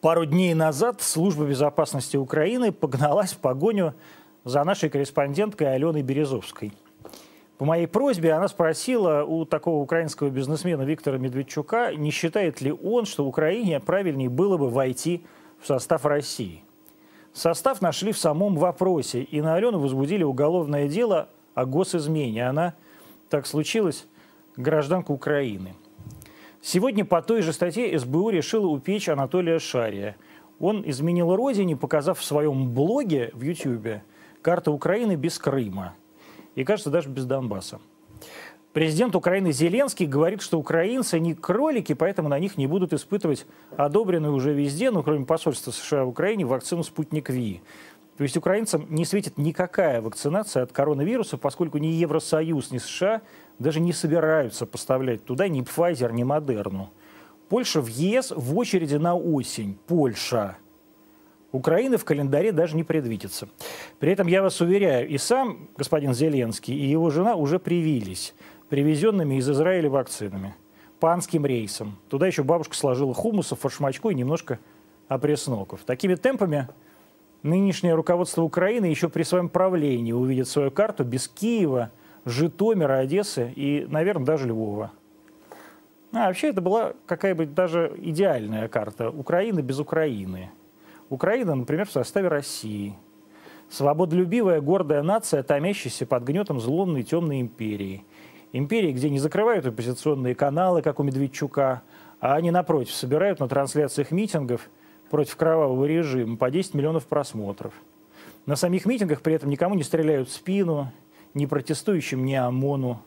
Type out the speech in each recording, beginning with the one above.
Пару дней назад служба безопасности Украины погналась в погоню за нашей корреспонденткой Аленой Березовской. По моей просьбе она спросила у такого украинского бизнесмена Виктора Медведчука, не считает ли он, что Украине правильнее было бы войти в состав России. Состав нашли в самом вопросе, и на Алену возбудили уголовное дело о госизмене. Она, так случилось, гражданка Украины. Сегодня по той же статье СБУ решила упечь Анатолия Шария. Он изменил родине, показав в своем блоге в Ютьюбе карту Украины без Крыма. И, кажется, даже без Донбасса. Президент Украины Зеленский говорит, что украинцы не кролики, поэтому на них не будут испытывать одобренную уже везде, ну, кроме посольства США в Украине, вакцину «Спутник Ви». То есть украинцам не светит никакая вакцинация от коронавируса, поскольку ни Евросоюз, ни США даже не собираются поставлять туда ни Pfizer, ни Модерну. Польша в ЕС в очереди на осень. Польша. Украины в календаре даже не предвидится. При этом я вас уверяю, и сам господин Зеленский, и его жена уже привились привезенными из Израиля вакцинами. Панским рейсом. Туда еще бабушка сложила хумусов, фаршмачку и немножко опресноков. Такими темпами нынешнее руководство Украины еще при своем правлении увидит свою карту без Киева, Житомира, Одессы и, наверное, даже Львова. А вообще это была какая-нибудь даже идеальная карта Украины без Украины. Украина, например, в составе России. Свободолюбивая, гордая нация, томящаяся под гнетом злобной темной империи. Империи, где не закрывают оппозиционные каналы, как у Медведчука, а они, напротив, собирают на трансляциях митингов – против кровавого режима по 10 миллионов просмотров. На самих митингах при этом никому не стреляют в спину, ни протестующим, ни ОМОНу.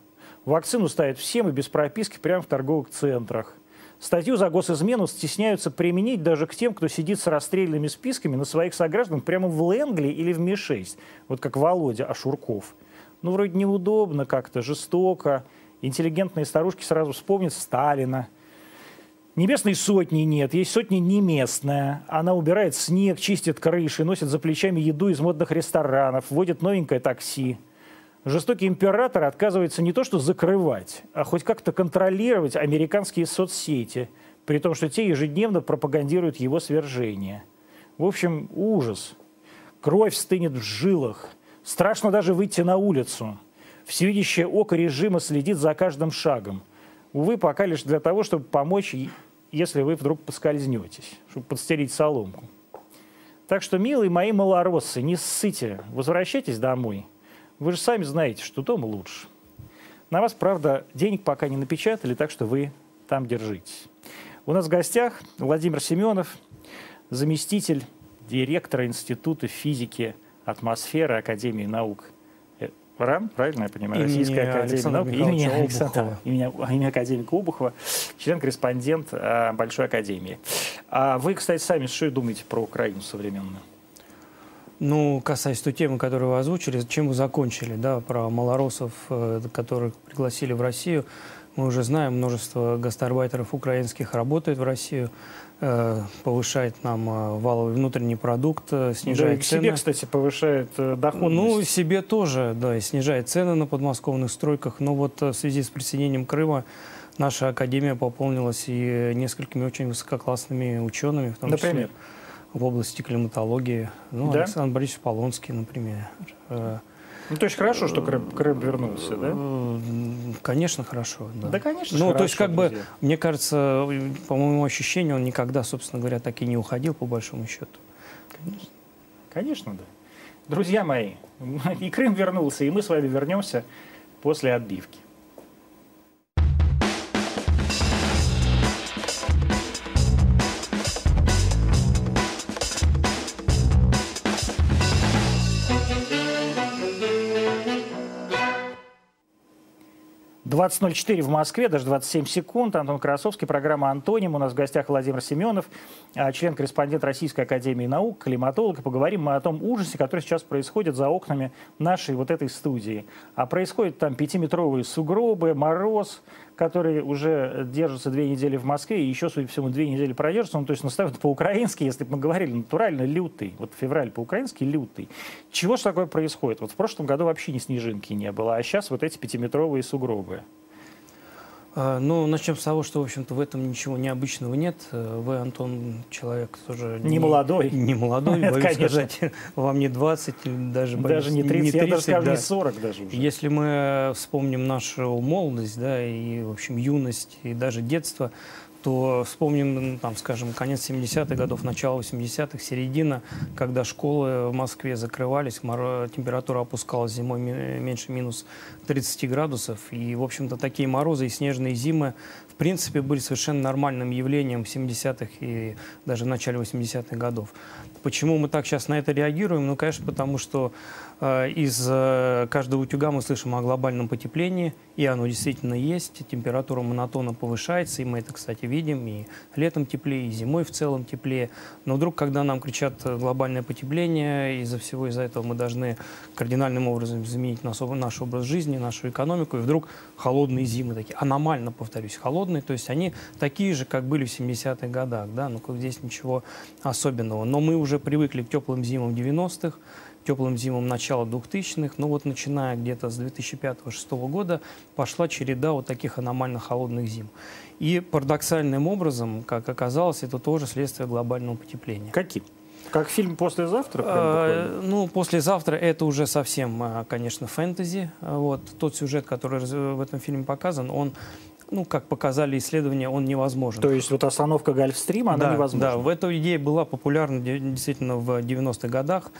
Вакцину ставят всем и без прописки прямо в торговых центрах. Статью за госизмену стесняются применить даже к тем, кто сидит с расстрельными списками на своих сограждан прямо в Лэнгли или в Ми-6, вот как Володя Ашурков. Ну, вроде неудобно как-то, жестоко. Интеллигентные старушки сразу вспомнят Сталина – Небесной сотни нет, есть сотни не местная. Она убирает снег, чистит крыши, носит за плечами еду из модных ресторанов, водит новенькое такси. Жестокий император отказывается не то что закрывать, а хоть как-то контролировать американские соцсети, при том, что те ежедневно пропагандируют его свержение. В общем, ужас. Кровь стынет в жилах. Страшно даже выйти на улицу. Всевидящее око режима следит за каждым шагом – увы, пока лишь для того, чтобы помочь, если вы вдруг поскользнетесь, чтобы подстелить соломку. Так что, милые мои малороссы, не ссыте, возвращайтесь домой. Вы же сами знаете, что дома лучше. На вас, правда, денег пока не напечатали, так что вы там держитесь. У нас в гостях Владимир Семенов, заместитель директора Института физики атмосферы Академии наук РАН, правильно я понимаю? Имени Российская Академия наук. Имени Александра, имени, имени академика Обухова, член-корреспондент а, Большой Академии. А вы, кстати, сами что думаете про Украину современную? Ну, касаясь той темы, которую вы озвучили, чем вы закончили, да, про малоросов, э, которых пригласили в Россию, мы уже знаем, множество гастарбайтеров украинских работает в Россию. Э, повышает нам э, валовый внутренний продукт, снижает да, и цены. себе, кстати, повышает доходность. Ну, себе тоже, да, и снижает цены на подмосковных стройках. Но вот в связи с присоединением Крыма наша академия пополнилась и несколькими очень высококлассными учеными, в том Например? числе в области климатологии. Ну, да? Александр Борисович Полонский, например. Ну, то есть хорошо, что Крым, Крым вернулся, да? Конечно, хорошо. Да, да конечно. Ну, хорошо, то есть, как друзья. бы, мне кажется, по моему ощущению, он никогда, собственно говоря, так и не уходил, по большому счету. Конечно, конечно да. Друзья мои, и Крым вернулся, и мы с вами вернемся после отбивки. 20.04 в Москве, даже 27 секунд. Антон Красовский, программа «Антоним». У нас в гостях Владимир Семенов, а, член-корреспондент Российской Академии Наук, климатолог. И поговорим мы о том ужасе, который сейчас происходит за окнами нашей вот этой студии. А происходят там пятиметровые сугробы, мороз, который уже держится две недели в Москве, и еще, судя по всему, две недели продержится. Ну, то есть настаивает по-украински, если бы мы говорили, натурально лютый. Вот февраль по-украински лютый. Чего же такое происходит? Вот в прошлом году вообще ни снежинки не было, а сейчас вот эти пятиметровые сугробы. А, ну, начнем с того, что, в общем-то, в этом ничего необычного нет. Э, вы, Антон, человек тоже... Не, не молодой. Не молодой, боюсь конечно. сказать. Вам не 20, даже, даже не 30, не 30 я даже скажу, да. не 40 даже уже. Если мы вспомним нашу молодость, да, и, в общем, юность, и даже детство, то вспомним, там, скажем, конец 70-х годов, начало 80-х, середина, когда школы в Москве закрывались, температура опускалась зимой меньше минус 30 градусов. И, в общем-то, такие морозы и снежные зимы, в принципе, были совершенно нормальным явлением в 70-х и даже в начале 80-х годов. Почему мы так сейчас на это реагируем? Ну, конечно, потому что из э, каждого утюга мы слышим о глобальном потеплении, и оно действительно есть. Температура монотонно повышается, и мы это, кстати, видим. И летом теплее, и зимой в целом теплее. Но вдруг, когда нам кричат глобальное потепление, из-за всего из-за этого мы должны кардинальным образом изменить наш, наш образ жизни, нашу экономику, и вдруг холодные зимы такие, аномально, повторюсь, холодные, то есть они такие же, как были в 70-х годах, да, ну здесь ничего особенного. Но мы уже привыкли к теплым зимам 90-х, теплым зимам начала 2000-х, но вот начиная где-то с 2005-2006 года пошла череда вот таких аномально холодных зим. И парадоксальным образом, как оказалось, это тоже следствие глобального потепления. Каким? Как фильм «Послезавтра»? А, ну, «Послезавтра» — это уже совсем, а, конечно, фэнтези. Вот. Тот сюжет, который в этом фильме показан, он ну, как показали исследования, он невозможен. То есть вот остановка Гольфстрима, она да, невозможна? Да, в эта идея была популярна действительно в 90-х годах.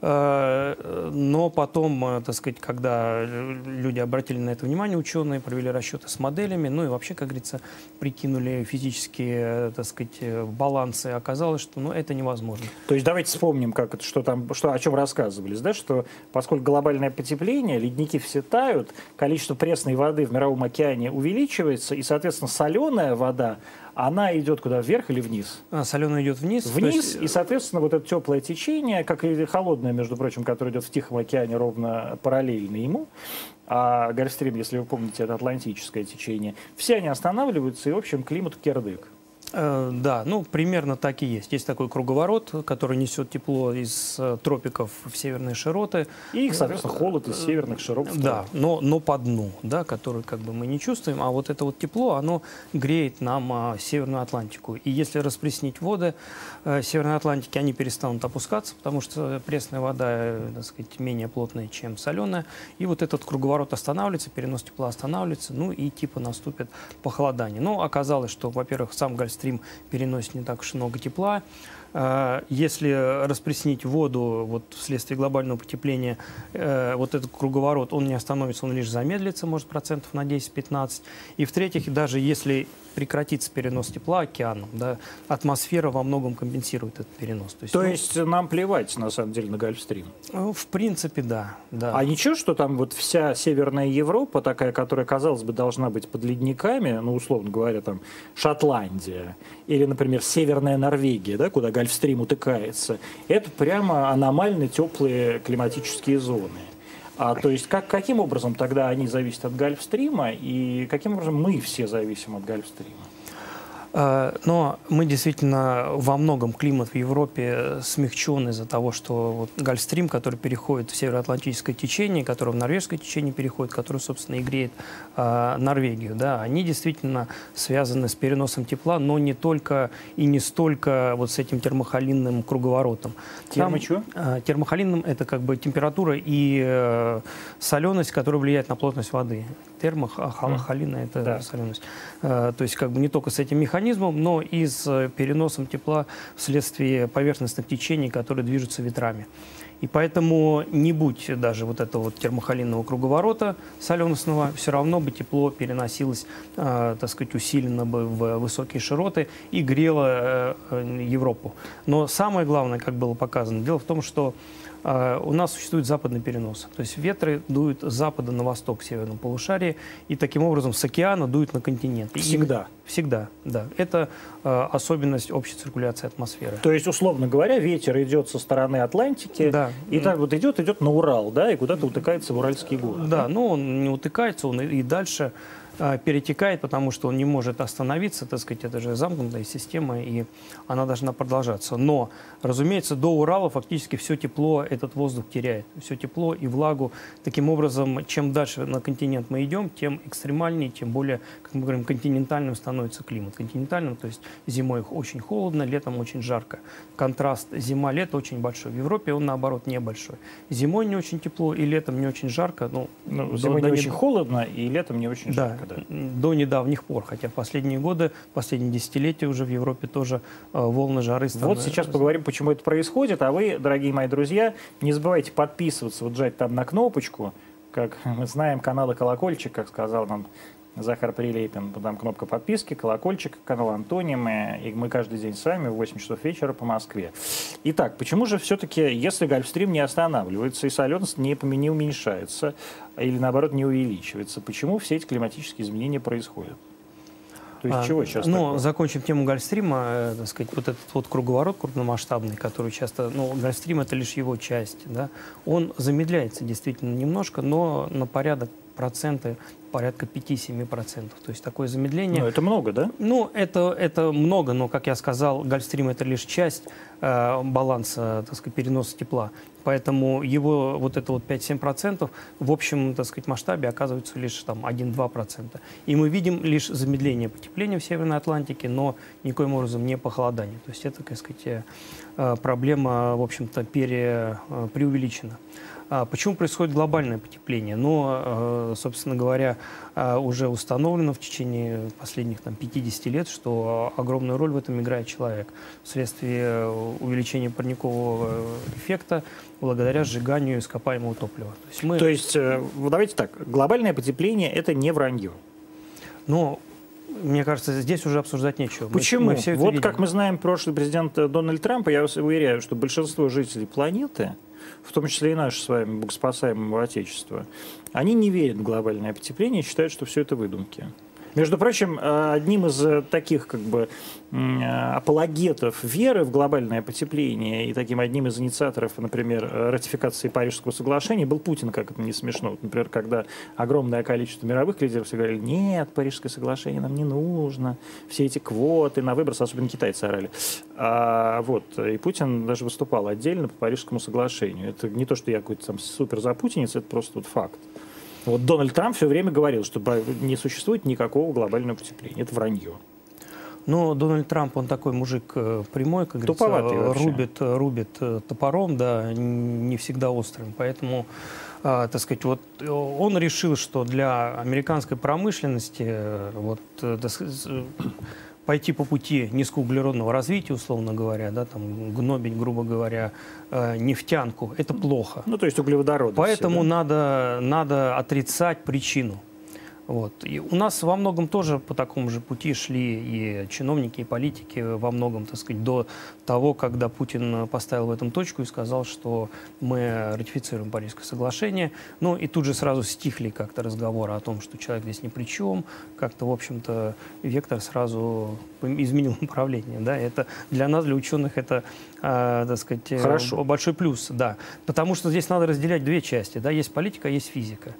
Э, но потом, э, так сказать, когда люди обратили на это внимание, ученые провели расчеты с моделями, ну и вообще, как говорится, прикинули физические, так сказать, балансы, оказалось, что ну, это невозможно. То есть давайте вспомним, как это, что там, что, о чем рассказывались, да, что поскольку глобальное потепление, ледники все тают, количество пресной воды в мировом океане увеличивается, и, соответственно, соленая вода она идет куда, вверх или вниз? А, соленая идет вниз. Вниз, есть... и, соответственно, вот это теплое течение, как и холодное, между прочим, которое идет в Тихом океане ровно параллельно ему, а Гольфстрим, если вы помните, это атлантическое течение, все они останавливаются, и, в общем, климат кирдык. Э, да, ну примерно так и есть. Есть такой круговорот, который несет тепло из э, тропиков в северные широты. И, соответственно, холод из северных широт. Да, но, но по дну, да, который как бы мы не чувствуем. А вот это вот тепло, оно греет нам а, Северную Атлантику. И если распреснить воды э, Северной Атлантики, они перестанут опускаться, потому что пресная вода, так сказать, менее плотная, чем соленая. И вот этот круговорот останавливается, перенос тепла останавливается, ну и типа наступит похолодание. Но оказалось, что, во-первых, сам Гольфстрим стрим переносит не так уж много тепла. А, если распреснить воду вот вследствие глобального потепления, э, вот этот круговорот, он не остановится, он лишь замедлится, может, процентов на 10-15. И в-третьих, даже если прекратится перенос тепла океаном, да, атмосфера во многом компенсирует этот перенос. То есть, То ну, есть нам плевать, на самом деле, на Гольфстрим? Ну, в принципе, да, да. А ничего, что там вот вся Северная Европа, такая, которая, казалось бы, должна быть под ледниками, ну, условно говоря, там, Шотландия, или, например, Северная Норвегия, да, куда Гольфстрим утыкается, это прямо аномально теплые климатические зоны. А, то есть как, каким образом тогда они зависят от Гольфстрима и каким образом мы все зависим от Гольфстрима? Э, но мы действительно во многом климат в Европе смягчен из-за того, что вот Гольфстрим, который переходит в североатлантическое течение, который в норвежское течение переходит, который, собственно, и греет э, Норвегию, да, они действительно связаны с переносом тепла, но не только и не столько вот с этим термохолинным круговоротом. Термо что? Э, термохолинным – это как бы температура и э, соленость, которая влияет на плотность воды. Термохолина – это да. соленость. Э, то есть как бы не только с этим механизмом, механизмом, но и с э, переносом тепла вследствие поверхностных течений, которые движутся ветрами. И поэтому не будь даже вот этого вот термохолинного круговорота соленостного, все равно бы тепло переносилось, э, так сказать, усиленно бы в высокие широты и грело э, Европу. Но самое главное, как было показано, дело в том, что у нас существует западный перенос. То есть ветры дуют с запада на восток северном полушарии, и таким образом с океана дуют на континент. Всегда? И, всегда, да. Это э, особенность общей циркуляции атмосферы. То есть, условно говоря, ветер идет со стороны Атлантики, да. и так вот идет, идет на Урал, да, и куда-то утыкается в Уральские горы. Да, да? но он не утыкается, он и, и дальше перетекает, потому что он не может остановиться, так сказать, это же замкнутая система, и она должна продолжаться. Но, разумеется, до Урала фактически все тепло этот воздух теряет, все тепло и влагу. Таким образом, чем дальше на континент мы идем, тем экстремальнее, тем более, как мы говорим, континентальным становится климат. Континентальным, то есть зимой очень холодно, летом очень жарко. Контраст зима-лето очень большой. В Европе он, наоборот, небольшой. Зимой не очень тепло и летом не очень жарко. Ну, ну зимой не очень холодно и летом не очень да, жарко. Да, до недавних пор. Хотя последние годы, последние десятилетия уже в Европе тоже э, волны жары становятся. Вот сейчас поговорим, почему это происходит. А вы, дорогие мои друзья, не забывайте подписываться, вот жать там на кнопочку. Как мы знаем, каналы «Колокольчик», как сказал нам Захар Прилепин, там кнопка подписки, колокольчик, канал Антонимы, и мы каждый день с вами в 8 часов вечера по Москве. Итак, почему же все-таки, если Гольфстрим не останавливается и соленость не, не уменьшается, или наоборот не увеличивается, почему все эти климатические изменения происходят? То есть а, чего сейчас? Ну, такое? закончим тему Гольфстрима, э, так сказать, вот этот вот круговорот крупномасштабный, который часто, ну, Гольфстрим это лишь его часть, да, он замедляется действительно немножко, но на порядок проценты порядка 5-7%. То есть такое замедление. Ну, это много, да? Ну, это, это много, но, как я сказал, Гольфстрим – это лишь часть э, баланса, так сказать, переноса тепла. Поэтому его вот это вот 5-7% в общем, так сказать, масштабе оказывается лишь там 1-2%. И мы видим лишь замедление потепления в Северной Атлантике, но никоим образом не похолодание. То есть это, так сказать, э, проблема, в общем-то, пере, э, преувеличена. А почему происходит глобальное потепление? Ну, э, собственно говоря, э, уже установлено в течение последних там, 50 лет, что огромную роль в этом играет человек вследствие увеличения парникового эффекта благодаря сжиганию ископаемого топлива. То есть, мы... То есть э, давайте так, глобальное потепление – это не вранье? Ну, мне кажется, здесь уже обсуждать нечего. Почему? Мы, мы все вот видим. как мы знаем прошлый президент Дональд Трамп, я вас уверяю, что большинство жителей планеты – в том числе и наше с вами богоспасаемое Отечество, они не верят в глобальное потепление и считают, что все это выдумки. Между прочим, э, одним из э, таких как бы э, апологетов веры в глобальное потепление и таким одним из инициаторов, например, ратификации Парижского соглашения был Путин, как это не смешно. Например, когда огромное количество мировых лидеров говорили, нет, Парижское соглашение нам не нужно, все эти квоты на выброс, особенно китайцы орали. А, вот, и Путин даже выступал отдельно по Парижскому соглашению. Это не то, что я какой-то там супер запутинец, это просто вот факт. Вот Дональд Трамп все время говорил, что не существует никакого глобального потепления. Это вранье. Но Дональд Трамп, он такой мужик э, прямой, как говорится, рубит, рубит э, топором, да, не всегда острым. Поэтому, а, так сказать, вот э, он решил, что для американской промышленности вот, пойти по пути низкоуглеродного развития, условно говоря, да, там, гнобить, грубо говоря, э, нефтянку, это плохо. Ну, то есть углеводороды. Поэтому все, да? надо, надо отрицать причину. Вот. И у нас во многом тоже по такому же пути шли и чиновники, и политики во многом, так сказать, до того, когда Путин поставил в этом точку и сказал, что мы ратифицируем Парижское соглашение. Ну и тут же сразу стихли как-то разговоры о том, что человек здесь ни при чем. Как-то, в общем-то, вектор сразу изменил направление. Да? Это для нас, для ученых, это, э, так сказать, Хорошо. большой плюс. Да. Потому что здесь надо разделять две части. Да? Есть политика, есть физика.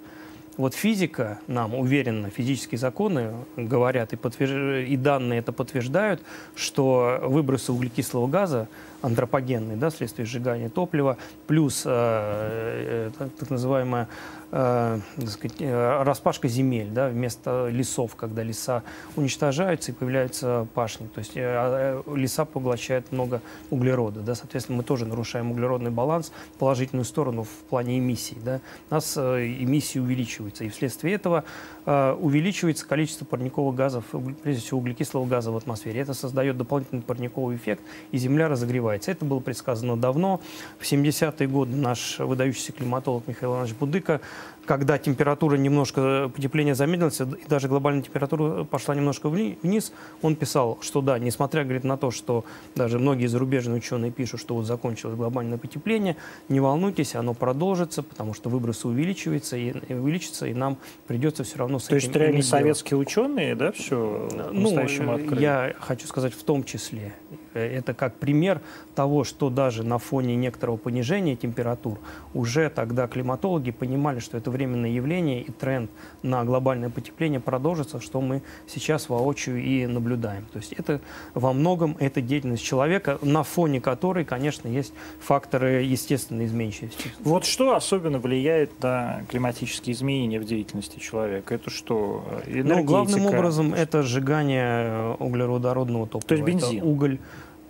Вот физика нам уверенно, физические законы говорят и, подтвержд... и данные это подтверждают, что выбросы углекислого газа антропогенные, да, вследствие сжигания топлива, плюс э, э, так называемая э, так сказать, э, распашка земель, да, вместо лесов, когда леса уничтожаются и появляются пашни. То есть э, э, леса поглощают много углерода. Да, соответственно, мы тоже нарушаем углеродный баланс в положительную сторону в плане эмиссий. Да. У нас э, эмиссии увеличиваются. И вследствие этого э, увеличивается количество парниковых газов, прежде всего углекислого газа в атмосфере. Это создает дополнительный парниковый эффект, и Земля разогревается. Это было предсказано давно. В 70-е годы наш выдающийся климатолог Михаил Иванович Будыка когда температура немножко, потепление замедлилось, и даже глобальная температура пошла немножко вниз, он писал, что да, несмотря, говорит, на то, что даже многие зарубежные ученые пишут, что вот закончилось глобальное потепление, не волнуйтесь, оно продолжится, потому что выбросы увеличиваются, и увеличится закончится, и нам придется все равно с То этим есть реально советские ученые, да, все Ну, открыли? я хочу сказать в том числе. Э, Это как пример того, что даже на фоне некоторого понижения температур уже тогда климатологи понимали, что это временное явление и тренд на глобальное потепление продолжится, что мы сейчас воочию и наблюдаем. То есть это во многом это деятельность человека, на фоне которой, конечно, есть факторы естественной изменчивости. Вот что особенно влияет на климатические изменения в деятельности человека? Это что? Энергетика? Ну, главным образом это сжигание углеродородного топлива. То есть бензин? Это уголь,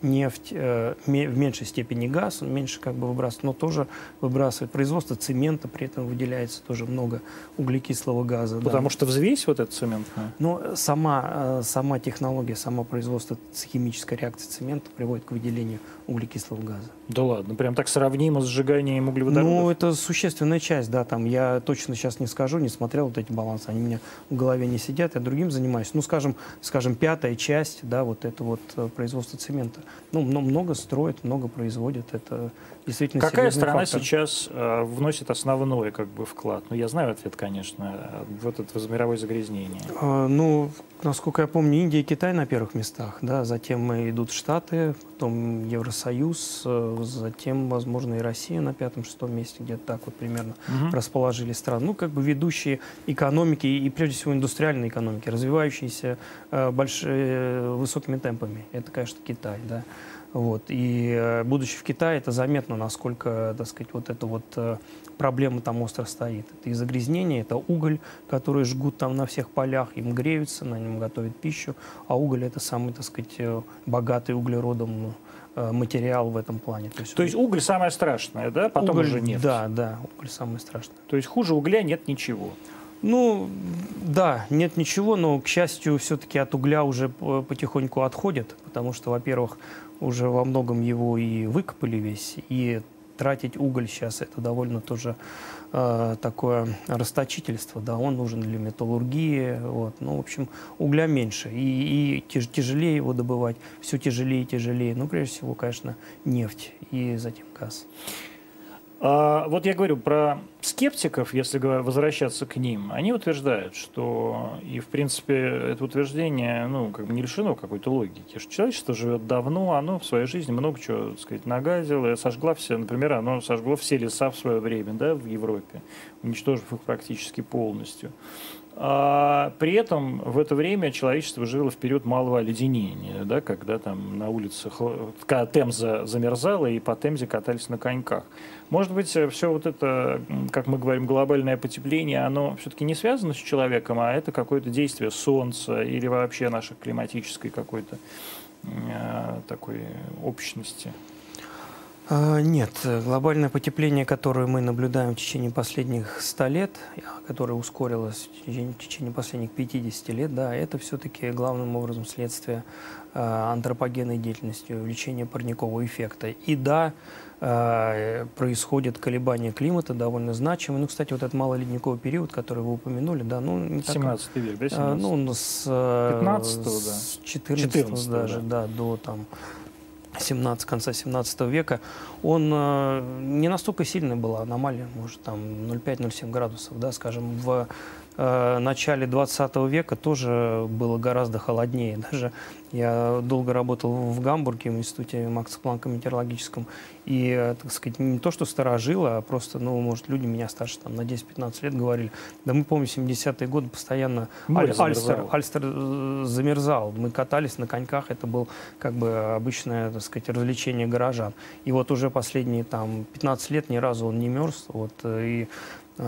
нефть, э, в меньшей степени газ, он меньше как бы выбрасывает, но тоже выбрасывает производство цемента, при этом выделяется тоже много углекислого газа. да. Потому что взвесь вот эта цементная? Но сама, э, сама технология, само производство химической реакции цемента приводит к выделению углекислого газа. Да ладно, прям так сравнимо с сжиганием углеводородов? Ну, это существенная часть, да, там я точно сейчас не скажу, не смотрел вот эти балансы, они у меня в голове не сидят, я другим занимаюсь. Ну, скажем, скажем, пятая часть, да, вот это вот э, производство цемента. Ну, мно- много строит, много производит, это действительно Какая страна фактор. сейчас э, вносит основной как бы вклад? Ну, я знаю ответ, конечно, э, в этот в мировое загрязнение. А, Ну, насколько я помню, Индия и Китай на первых местах, да, затем идут Штаты, потом Евросоюз, э, затем, возможно, и Россия на пятом-шестом месте, где-то так вот примерно Мгм. расположили страну, ну, как бы ведущие экономики и, прежде всего, индустриальные экономики, развивающиеся э, большими, высокими темпами. Это, конечно, Китай, да. Вот. И э, будучи в Китае, это заметно, насколько, так сказать, вот эта вот э, проблема там остро стоит. Это и загрязнение, это уголь, который жгут там на всех полях, им греются, на нем готовят пищу, а уголь это самый, так сказать, э, богатый углеродом материал в этом плане. То есть уголь самое страшное, да? Потом уголь, уже нефть. Да, да, уголь самый страшный. То есть хуже угля нет ничего. Ну, да, нет ничего, но, к счастью, все-таки от угля уже потихоньку отходят, потому что, во-первых, уже во многом его и выкопали весь, и тратить уголь сейчас это довольно тоже э, такое расточительство, да, он нужен для металлургии, вот, ну, в общем, угля меньше, и, и тяж- тяжелее его добывать, все тяжелее и тяжелее, ну, прежде всего, конечно, нефть и затем газ. А, вот я говорю про скептиков, если возвращаться к ним. Они утверждают, что, и в принципе это утверждение ну, как бы не лишено какой-то логики, что человечество живет давно, оно в своей жизни много чего так сказать, нагадило, сожгла все, например, оно сожгло все леса в свое время да, в Европе, уничтожив их практически полностью. А при этом в это время человечество жило в период малого оледенения, да, когда там на улицах когда Темза замерзала и по Темзе катались на коньках. Может быть, все вот это, как мы говорим, глобальное потепление, оно все-таки не связано с человеком, а это какое-то действие Солнца или вообще нашей климатической какой-то э, такой общности. А, Нет, э, глобальное потепление, которое мы наблюдаем в течение последних 100 лет, а, которое ускорилось в течение, в течение последних 50 лет, да, это все-таки главным образом следствие а, антропогенной деятельности, увеличения парникового эффекта. И да, происходит колебание климата довольно значимое. Ну, кстати, вот этот малоледниковый период, который вы упомянули, да, ну, не так- 17 век, да, 17? а, ну, с, э, 15-го, да. с 14 14-го, даже, да. до там 17, конца 17 века, он э, не настолько сильная была аномалия, может, там 0,5-0,7 градусов, да, скажем, в э, начале 20 века тоже было гораздо холоднее. Даже я долго работал в Гамбурге, в институте Макса Планка метеорологическом, и, э, так сказать, не то, что сторожило, а просто, ну, может, люди меня старше там, на 10-15 лет говорили, да мы помним 70-е годы постоянно Аль- Альстер. Альстер э, замерзал. Мы катались на коньках, это был как бы обычное, так сказать, развлечение горожан. И вот уже последние там 15 лет ни разу он не мерз. Вот, и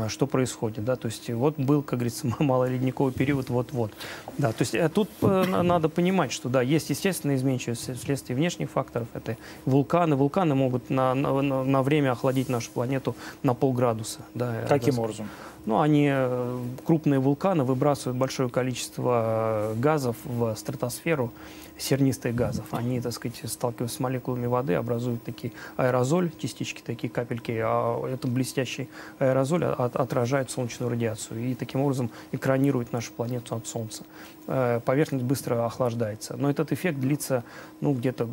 что происходит, да, то есть вот был, как говорится, малоледниковый период вот-вот, да, то есть э, тут э, на- надо понимать, что, да, есть естественные изменчивости вследствие внешних факторов, это вулканы, вулканы могут на, на, на- время охладить нашу планету на полградуса, да. Каким да, образом? ну, они, э, крупные вулканы, выбрасывают большое количество э, газов в стратосферу, сернистых газов. Они, так сказать, сталкиваются с молекулами воды, образуют такие аэрозоль, частички, такие капельки, а этот блестящий аэрозоль от- отражает солнечную радиацию и таким образом экранирует нашу планету от Солнца. Э, Поверхность быстро охлаждается. Но этот эффект длится, ну, где-то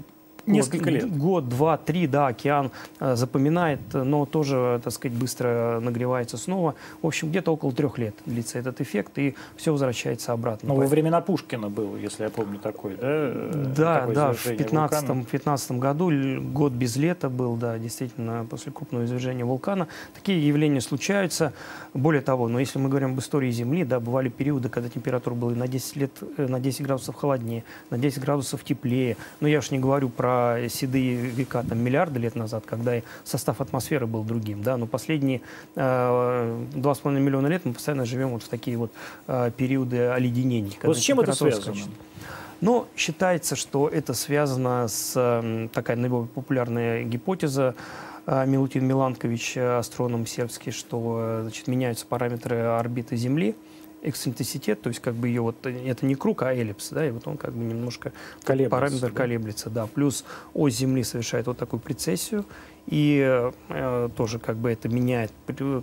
Несколько лет. Год, два, три, да, океан э, запоминает, но тоже, так сказать, быстро нагревается снова. В общем, где-то около трех лет длится этот эффект, и все возвращается обратно. Но во времена Пушкина был, если я помню, такой, да? Да, такое да, в 15 15 году, год без лета был, да, действительно, после крупного извержения вулкана. Такие явления случаются. Более того, но если мы говорим об истории Земли, да, бывали периоды, когда температура была на 10, лет, э, на 10 градусов холоднее, на 10 градусов теплее. Но я уж не говорю про седые века, там, миллиарды лет назад, когда и состав атмосферы был другим, да, но последние э, 2,5 миллиона лет мы постоянно живем вот в такие вот э, периоды оледенений. Вот с чем это связано? Скачет. Но считается, что это связано с такая наиболее популярная гипотеза э, Милутин Миланкович, э, астроном сербский, что э, значит, меняются параметры орбиты Земли, эксцентриситет, то есть как бы ее вот, это не круг, а эллипс, да, и вот он как бы немножко колеблется, параметр да? колеблется, да, плюс ось Земли совершает вот такую прецессию, и э, тоже как бы это меняет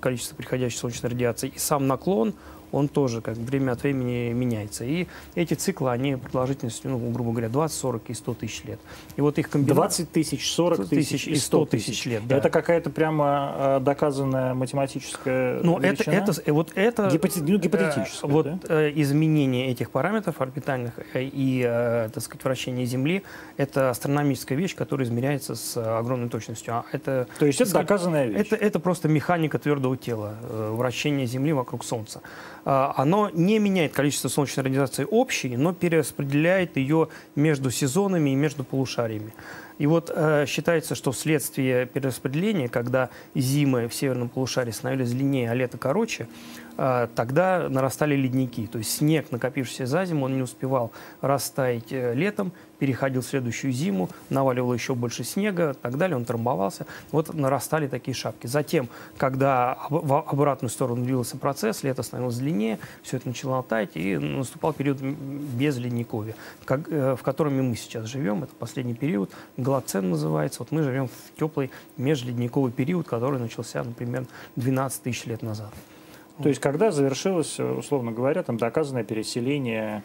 количество приходящей солнечной радиации, и сам наклон, он тоже как время от времени меняется. И эти циклы, они продолжительностью, ну, грубо говоря, 20, 40 и 100 тысяч лет. И вот их комбинация... 20 тысяч, 40 тысяч и 100 тысяч лет. Да. Это какая-то прямо а, доказанная математическая Ну, это, это, э, вот это... Гипоте... Ну, гипотетическая, э, Вот да? Э, изменение этих параметров орбитальных и, так сказать, вращение Земли, это астрономическая вещь, которая измеряется с огромной точностью. А это, То есть это сказать, доказанная вещь? Это, это просто механика твердого тела, вращение Земли вокруг Солнца. А, оно не меняет количество солнечной радиации общей, но перераспределяет ее между сезонами и между полушариями. И вот э, считается, что вследствие перераспределения, когда зимы в северном полушарии становились длиннее, а лето короче, тогда нарастали ледники. То есть снег, накопившийся за зиму, он не успевал растаять э, летом, переходил в следующую зиму, наваливал еще больше снега, и так далее, он трамбовался. Вот нарастали такие шапки. Затем, когда в обратную сторону двигался процесс, лето становилось длиннее, все это начало таять, и наступал период без ледниковья, как, э, в котором мы сейчас живем. Это последний период, глоцен называется. Вот мы живем в теплый межледниковый период, который начался, например, 12 тысяч лет назад. То есть когда завершилось, условно говоря, там доказанное переселение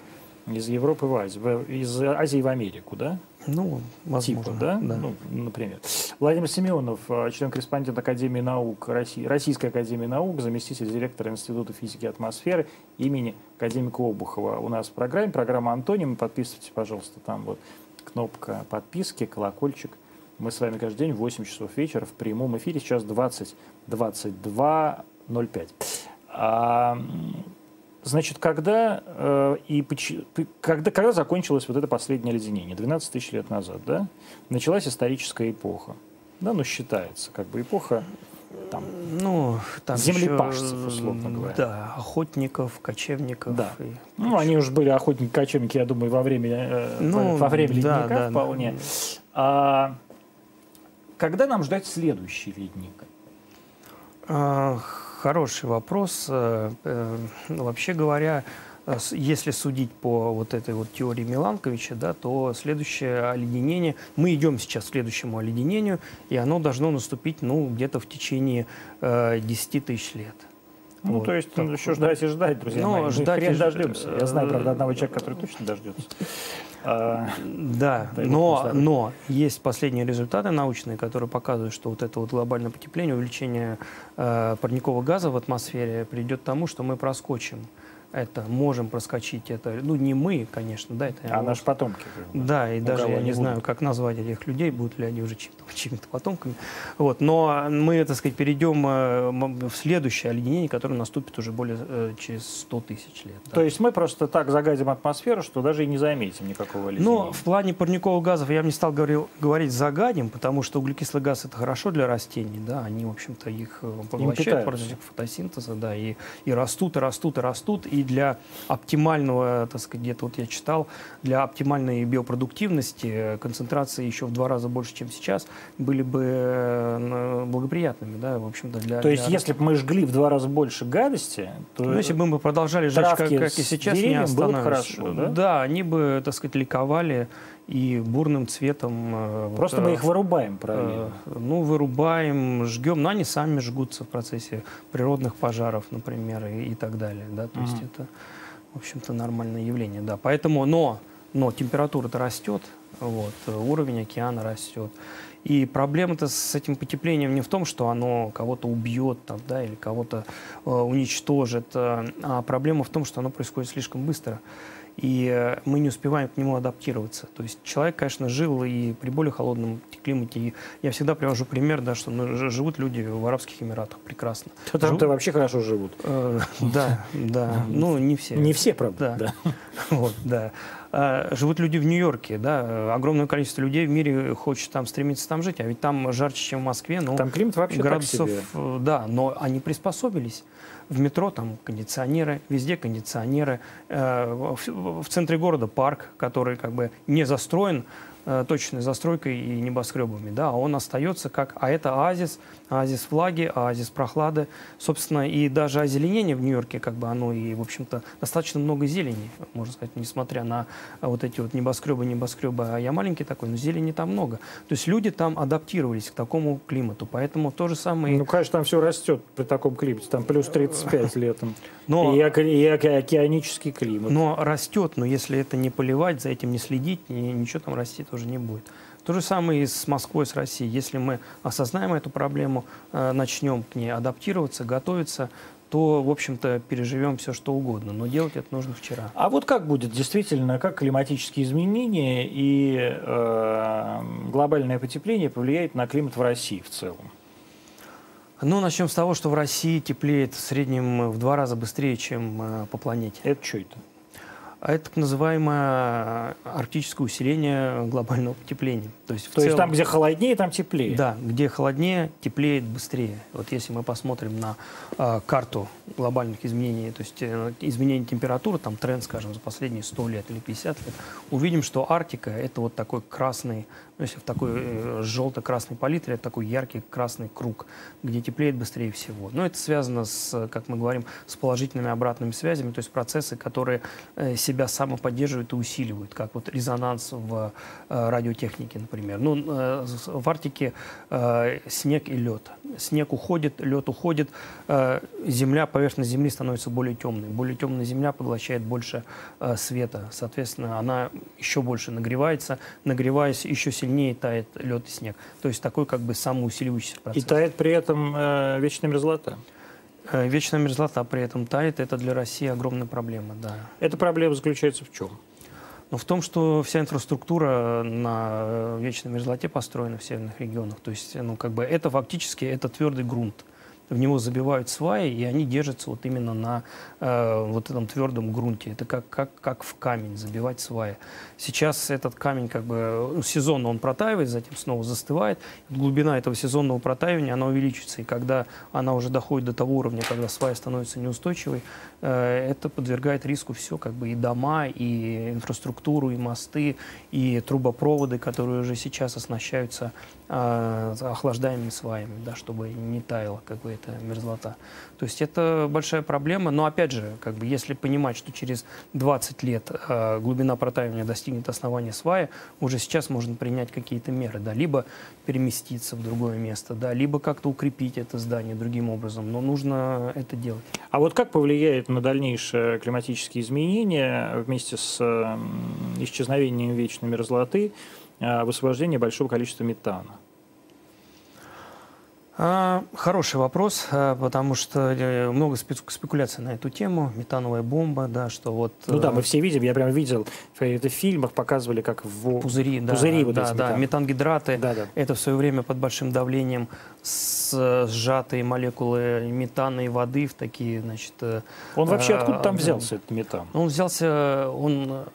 из Европы в Азию, из Азии в Америку, да? Ну, возможно. Типа, да? да. Ну, например. Владимир Семенов, э, член-корреспондент Академии наук России, Российской Академии наук, заместитель директора Института физики и атмосферы имени академика Обухова. У нас в программе, программа «Антоним». Подписывайтесь, пожалуйста, там вот кнопка подписки, колокольчик. Мы с вами каждый день в 8 часов вечера в прямом эфире. Сейчас 20, 22.05. А, Значит, когда, э, и, когда, когда закончилось вот это последнее леденение, 12 тысяч лет назад, да, началась историческая эпоха. Да, ну, считается, как бы эпоха там, ну, там землепашцев, еще, условно говоря. Да, охотников, кочевников. Да. И ну, они уже были охотники-кочевники, я думаю, во время, э, ну, во время да, ледника да, вполне. Да. А, когда нам ждать следующий ледник? А, Хороший вопрос. Э, э, вообще говоря, э, если судить по вот этой вот теории Миланковича, да, то следующее оледенение, мы идем сейчас к следующему оледенению, и оно должно наступить, ну, где-то в течение э, 10 тысяч лет. Ну, вот, то есть так, еще ждать и ждать, друзья ну, мои. Ждать мы и дождемся. Я знаю, правда, одного человека, который точно дождется. А, да, но, но есть последние результаты научные, которые показывают, что вот это вот глобальное потепление, увеличение э, парникового газа в атмосфере приведет к тому, что мы проскочим это можем проскочить. Это, ну, не мы, конечно, да, это... А наши потомки. Да, и даже я не, не знаю, как назвать этих людей, будут ли они уже чьими-то, чьими потомками. Вот, но мы, так сказать, перейдем э, в следующее оледенение, которое наступит уже более э, через 100 тысяч лет. Да. То есть мы просто так загадим атмосферу, что даже и не заметим никакого оледенения? Ну, в плане парниковых газов я бы не стал говорил, говорить загадим, потому что углекислый газ это хорошо для растений, да, они, в общем-то, их э, поглощают против фотосинтеза, да, и, и растут, и растут, и растут, и для оптимального, так сказать, где-то вот я читал, для оптимальной биопродуктивности э, концентрации еще в два раза больше, чем сейчас, были бы э, благоприятными, да, в общем-то, для... То есть, для... если бы мы жгли в два раза больше гадости, то... Ну, если бы мы продолжали жечь, как, как и сейчас, не останавливаясь. Хорошо, да? да, они бы, так сказать, ликовали и бурным цветом. Э, Просто вот, мы их вырубаем, правильно? Э, ну, вырубаем, жгем, но они сами жгутся в процессе природных пожаров, например, и, и так далее. Да? То mm-hmm. есть это, в общем-то, нормальное явление. Да. Поэтому, но, но температура-то растет, Вот, уровень океана растет. И проблема-то с этим потеплением не в том, что оно кого-то убьет там, да, или кого-то э, уничтожит, э, а проблема в том, что оно происходит слишком быстро и э, мы не успеваем к нему адаптироваться. То есть человек, конечно, жил и при более холодном климате. И я всегда привожу пример, да, что ну, живут люди в Арабских Эмиратах прекрасно. Там-то вообще хорошо живут. Э, да, да. Ну, не все. Не все, правда. Да. Вот, да. А, живут люди в Нью-Йорке, да, огромное количество людей в мире хочет там стремиться там жить, а ведь там жарче, чем в Москве. Ну, там климат вообще градусов, так себе. Да, но они приспособились в метро там кондиционеры, везде кондиционеры. Э, в, центре города парк, который как бы не застроен, Э, точной застройкой и небоскребами, да, а он остается как, а это оазис, оазис влаги, оазис прохлады, собственно, и даже озеленение в Нью-Йорке, как бы оно и, в общем-то, достаточно много зелени, можно сказать, несмотря на вот эти вот небоскребы, небоскребы, а я маленький такой, но зелени там много. То есть люди там адаптировались к такому климату, поэтому то же самое... Ну, конечно, там все растет при таком климате, там плюс 35 летом, но, и, и океанический климат. Но растет, но если это не поливать, за этим не следить, ничего там расти тоже не будет. То же самое и с Москвой, с Россией. Если мы осознаем эту проблему, э, начнем к ней адаптироваться, готовиться, то, в общем-то, переживем все, что угодно. Но делать это нужно вчера. А вот как будет действительно, как климатические изменения и э, глобальное потепление повлияет на климат в России в целом? Ну, начнем с того, что в России теплеет в среднем в два раза быстрее, чем э, по планете. Это что это? А это так называемое арктическое усиление глобального потепления. То есть, То целом, есть там, где холоднее, там теплее? Да, где холоднее, теплеет быстрее. Вот если мы посмотрим на э, карту глобальных изменений, то есть э, изменение температуры, там тренд, скажем, за последние 100 лет или 50 лет, увидим, что Арктика – это вот такой красный, ну, если в такой э, желто-красной палитре, это такой яркий красный круг, где теплеет быстрее всего. Но это связано, с, как мы говорим, с положительными обратными связями, то есть процессы, которые э, себя самоподдерживают и усиливают, как вот резонанс в э, радиотехнике, например. Ну, э, в Арктике снег и лед. Снег уходит, лед уходит, э, земля, поверхность земли становится более темной. Более темная земля поглощает больше э, света. Соответственно, она еще больше нагревается. Нагреваясь, еще сильнее тает лед и снег. То есть такой как бы самоусиливающийся процесс. И тает при этом э, вечная мерзлота. Э, вечная мерзлота при этом тает. Это для России огромная проблема, да. Эта проблема заключается в чем? Ну, в том, что вся инфраструктура на э, вечной мерзлоте построена в северных регионах. То есть, ну, как бы это фактически это твердый грунт в него забивают сваи, и они держатся вот именно на э, вот этом твердом грунте. Это как, как, как в камень забивать сваи. Сейчас этот камень как бы ну, сезонно он протаивает, затем снова застывает. Глубина этого сезонного протаивания, она увеличивается. И когда она уже доходит до того уровня, когда свая становится неустойчивой, э, это подвергает риску все, как бы и дома, и инфраструктуру, и мосты, и трубопроводы, которые уже сейчас оснащаются э, охлаждаемыми сваями, да, чтобы не таяло как бы эта мерзлота. То есть это большая проблема, но опять же, как бы, если понимать, что через 20 лет э, глубина протаивания достигнет основания свая, уже сейчас можно принять какие-то меры, да, либо переместиться в другое место, да, либо как-то укрепить это здание другим образом, но нужно это делать. А вот как повлияет на дальнейшие климатические изменения вместе с э, исчезновением вечной мерзлоты э, высвобождение большого количества метана? А, хороший вопрос, а, потому что э, много спекуляций на эту тему. Метановая бомба, да, что вот... Ну да, мы э, все видим, я прям видел, в фильмах показывали, как в... Пузыри, да. Пузыри вот да, эти да, метан. метангидраты. Да, да. Это в свое время под большим давлением сжатые молекулы метана и воды в такие, значит... Э, он вообще откуда там взялся, этот метан? Он взялся, он Э,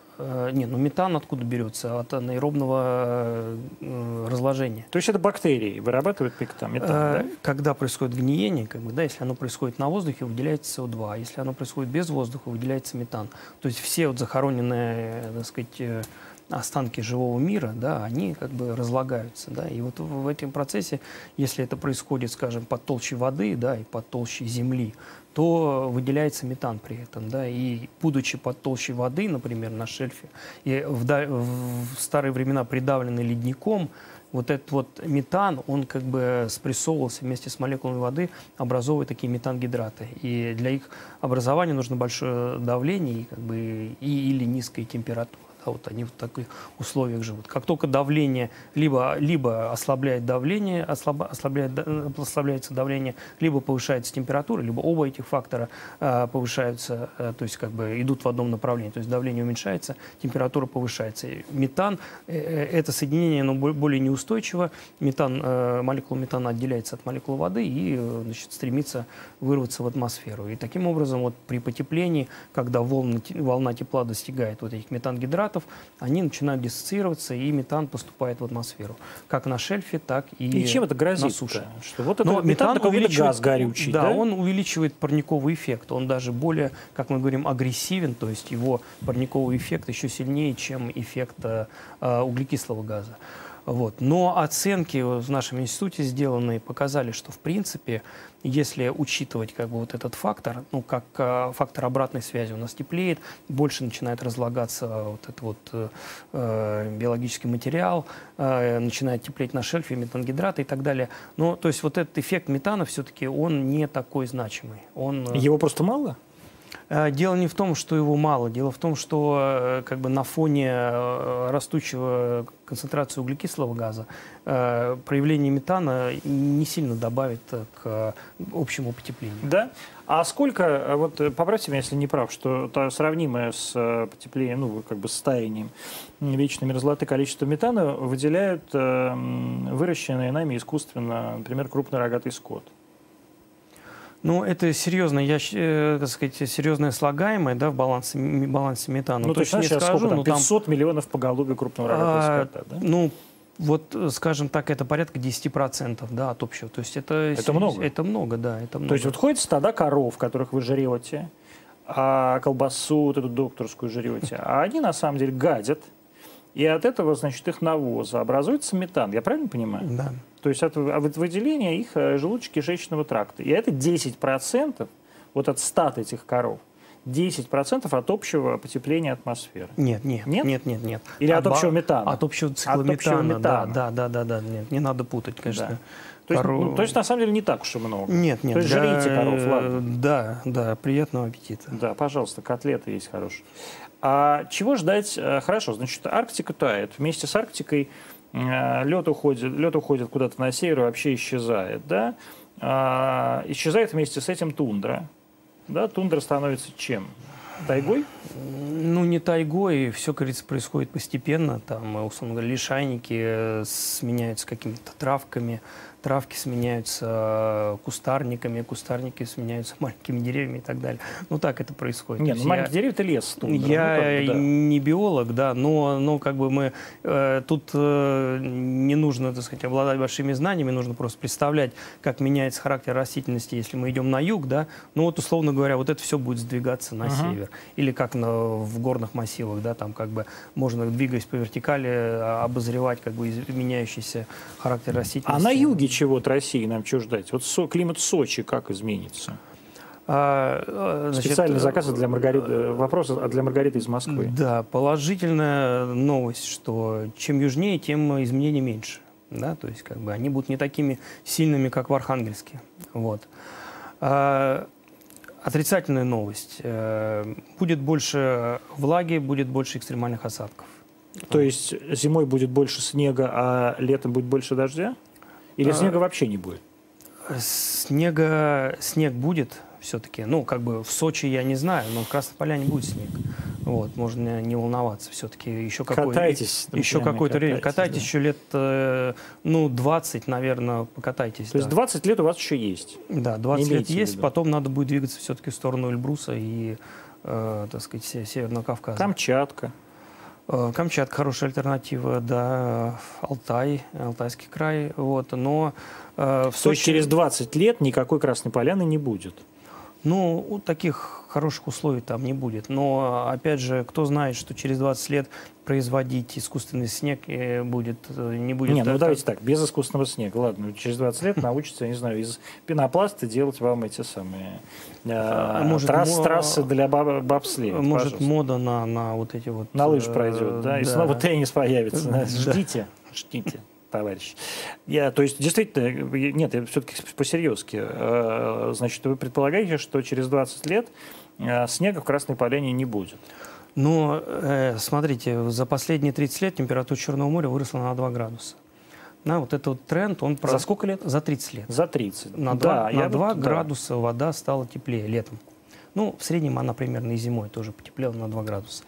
не, ну метан откуда берется? От анаэробного э, разложения. То есть это бактерии вырабатывают метан, метан э, да? Когда происходит гниение, как бы, да, если оно происходит на воздухе, выделяется СО2. Если оно происходит без воздуха, выделяется метан. То есть все вот захороненные, так сказать, останки живого мира, да, они как бы разлагаются, да, и вот в, в этом процессе, если это происходит, скажем, под толщей воды, да, и под толщей земли, то выделяется метан при этом, да, и будучи под толщей воды, например, на шельфе, и в, в старые времена придавленный ледником, вот этот вот метан, он как бы спрессовывался вместе с молекулами воды, образовывая такие метангидраты. И для их образования нужно большое давление и, как бы, и, или низкая температура. Да, вот они в таких условиях живут. Как только давление либо, либо ослабляет давление, ослаб, ослабляет, ослабляется давление, либо повышается температура, либо оба этих фактора э, повышаются, э, то есть как бы идут в одном направлении. То есть давление уменьшается, температура повышается. И метан, э, э, это соединение, оно более неустойчиво. Метан, э, молекула метана отделяется от молекулы воды и э, значит, стремится вырваться в атмосферу. И таким образом вот при потеплении, когда волна, волна тепла достигает вот этих метангидратов, они начинают диссоциироваться, и метан поступает в атмосферу. Как на шельфе, так и, и чем это грозит на суше. Что вот это Но метан, метан увеличивает газ горючий, да, да, он увеличивает парниковый эффект. Он даже более, как мы говорим, агрессивен, то есть его парниковый эффект еще сильнее, чем эффект э, э углекислого газа. Вот. Но оценки в нашем институте сделанные показали, что в принципе, если учитывать как бы вот этот фактор, ну как э, фактор обратной связи у нас теплеет, больше начинает разлагаться вот этот вот э, э, биологический материал, э, начинает теплеть на шельфе метангидраты и так далее. Но то есть вот этот эффект метана все-таки он не такой значимый. Он, э, Его просто мало? Э, дело не в том, что его мало. Дело в том, что э, как бы на фоне э, растущего концентрации углекислого газа проявление метана не сильно добавит к общему потеплению. Да? А сколько, вот поправьте меня, если не прав, что то сравнимое с потеплением, ну, как бы с таянием вечной мерзлоты количество метана выделяют выращенные нами искусственно, например, крупный рогатый скот? Ну, это серьезно, я, э, так сказать, серьезное слагаемое да, в балансе, балансе метана. Ну, то есть, не скажу, сколько там, 500 там, миллионов поголовья крупного рогатого скота, да? Ну, вот, скажем так, это порядка 10% да, от общего. То есть это, это много? Это много, да. Это много. То есть вот ходят стада коров, которых вы жрете, а колбасу вот эту докторскую жрете, а они на самом деле гадят, и от этого, значит, их навоза образуется метан. Я правильно понимаю? Да. То есть от, от выделения их э, желудочно-кишечного тракта. И это 10% вот от стат этих коров. 10% от общего потепления атмосферы. Нет, нет, нет, нет, нет. нет. Или от, от общего метана. От общего цикла от метана, общего метана. Да, да, да, да, да. Нет, не надо путать, конечно. Да. То, есть, ну, то есть, на самом деле, не так уж и много. Нет, нет. То есть, да, жрите коров, ладно. Да, да, приятного аппетита. Да, пожалуйста, котлеты есть хорошие. А чего ждать? Э, хорошо, значит, Арктика тает. Вместе с Арктикой э, лед уходит, лед уходит куда-то на север и вообще исчезает. Да? А, исчезает вместе с этим тундра. Да? Тундра становится чем? Тайгой? Ну, не тайгой, все, говорится, происходит постепенно. Там, условно говоря, лишайники э, сменяются какими-то травками, травки сменяются кустарниками, кустарники сменяются маленькими деревьями и так далее. Ну так это происходит. Нет, ну, маленькие деревья это лес. Тундра. Я ну, как бы, да. не биолог, да, но, но как бы мы э, тут э, не нужно, так сказать, обладать большими знаниями, нужно просто представлять, как меняется характер растительности, если мы идем на юг, да. Ну вот условно говоря, вот это все будет сдвигаться на uh-huh. север или как на, в горных массивах, да, там как бы можно двигаясь по вертикали а, обозревать как бы меняющийся характер растительности. А на юге чего от России нам что ждать? Вот со, климат Сочи как изменится? А, а значит, Специальный заказ для Маргариты, э, вопрос для Маргариты из Москвы. Да, положительная новость, что чем южнее, тем изменений меньше. Да, то есть как бы они будут не такими сильными, как в Архангельске. Вот. А, отрицательная новость. Э, будет больше влаги, будет больше экстремальных осадков. То есть зимой будет больше снега, а летом будет больше дождя? Или а, снега вообще не будет? Снега, снег будет все-таки. Ну, как бы в Сочи я не знаю, но в Красной Поляне будет снег. Вот, можно не волноваться все-таки. Еще какой, катайтесь. Еще какое-то время. Катайтесь да. еще лет, э, ну, 20, наверное, покатайтесь. То да. есть 20 лет у вас еще есть? Да, 20 лет есть. Потом надо будет двигаться все-таки в сторону Эльбруса и, э, так сказать, Северного Кавказа. Камчатка. Э, Камчатка хорошая альтернатива, да, Алтай, Алтайский край, вот, но э, в Сочи... То есть через 20 лет никакой Красной Поляны не будет? Ну, таких хороших условий там не будет. Но, опять же, кто знает, что через 20 лет производить искусственный снег э, будет, э, не будет... Не, ну давайте так, без искусственного снега. Ладно, через 20 лет научатся, я не знаю, из пенопласта делать вам эти самые э, может, трасс, мо... трассы для баб, бобслея. Может, пожалуйста. мода на, на вот эти вот... На лыж пройдет, да, и снова теннис появится. Да. Ждите, ждите товарищ. Я, то есть, действительно, нет, я все-таки по-серьезки. Значит, вы предполагаете, что через 20 лет снега в Красной Поляне не будет? Но, э, смотрите, за последние 30 лет температура Черного моря выросла на 2 градуса. На вот этот вот тренд, он... За сколько лет? За 30 лет. За 30. На 2, да, на 2 вот, градуса да. вода стала теплее летом. Ну, в среднем она примерно и зимой тоже потеплела на 2 градуса.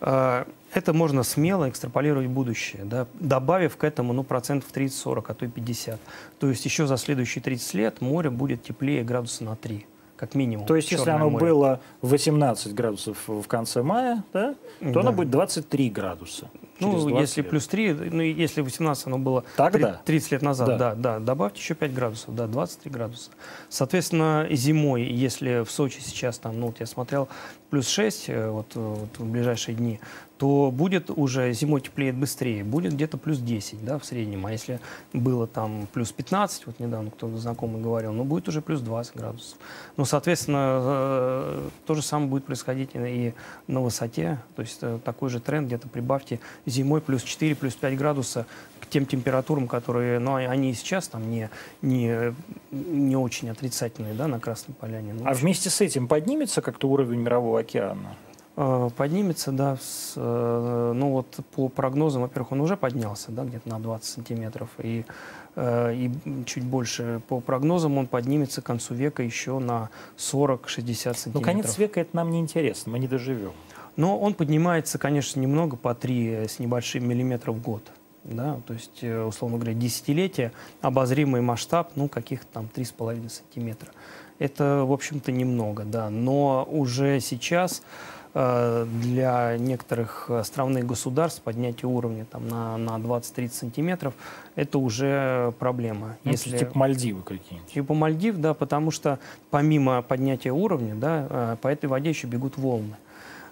Э, это можно смело экстраполировать в будущее, да, добавив к этому ну, процентов 30-40, а то и 50. То есть еще за следующие 30 лет море будет теплее градуса на 3 как минимум. То есть, если оно море. было 18 градусов в конце мая, да, то да. оно будет 23 градуса. Ну, если лет. плюс 3, ну, если 18 оно было Тогда. 30 лет назад, да. да, да, добавьте еще 5 градусов, да, 23 градуса. Соответственно, зимой, если в Сочи сейчас там, ну, вот я смотрел, плюс 6 э, вот, э, вот в ближайшие дни, то будет уже зимой теплеет быстрее, будет где-то плюс 10 да, в среднем. А если было там плюс 15, вот недавно кто-то знакомый говорил, ну будет уже плюс 20 градусов. Ну, соответственно, э, то же самое будет происходить и на высоте. То есть такой же тренд, где-то прибавьте зимой плюс 4, плюс 5 градуса к тем температурам, которые, ну, они и сейчас там не, не, не очень отрицательные, да, на Красной Поляне. Ну, а вместе с этим поднимется как-то уровень мирового океана? Э, поднимется, да, с, э, ну вот по прогнозам, во-первых, он уже поднялся, да, где-то на 20 сантиметров, и, э, и чуть больше по прогнозам он поднимется к концу века еще на 40-60 сантиметров. Ну, конец века это нам не интересно, мы не доживем. Но он поднимается, конечно, немного по 3 с небольшим миллиметров в год. Да, то есть, условно говоря, десятилетие, обозримый масштаб, ну, каких-то там 3,5 сантиметра. Это, в общем-то, немного, да. Но уже сейчас Э, для некоторых островных государств поднятие уровня там, на, на 20-30 сантиметров – это уже проблема. Ну, Если... Типа Мальдивы какие-нибудь. Типа Мальдив, да, потому что помимо поднятия уровня, да, э, по этой воде еще бегут волны.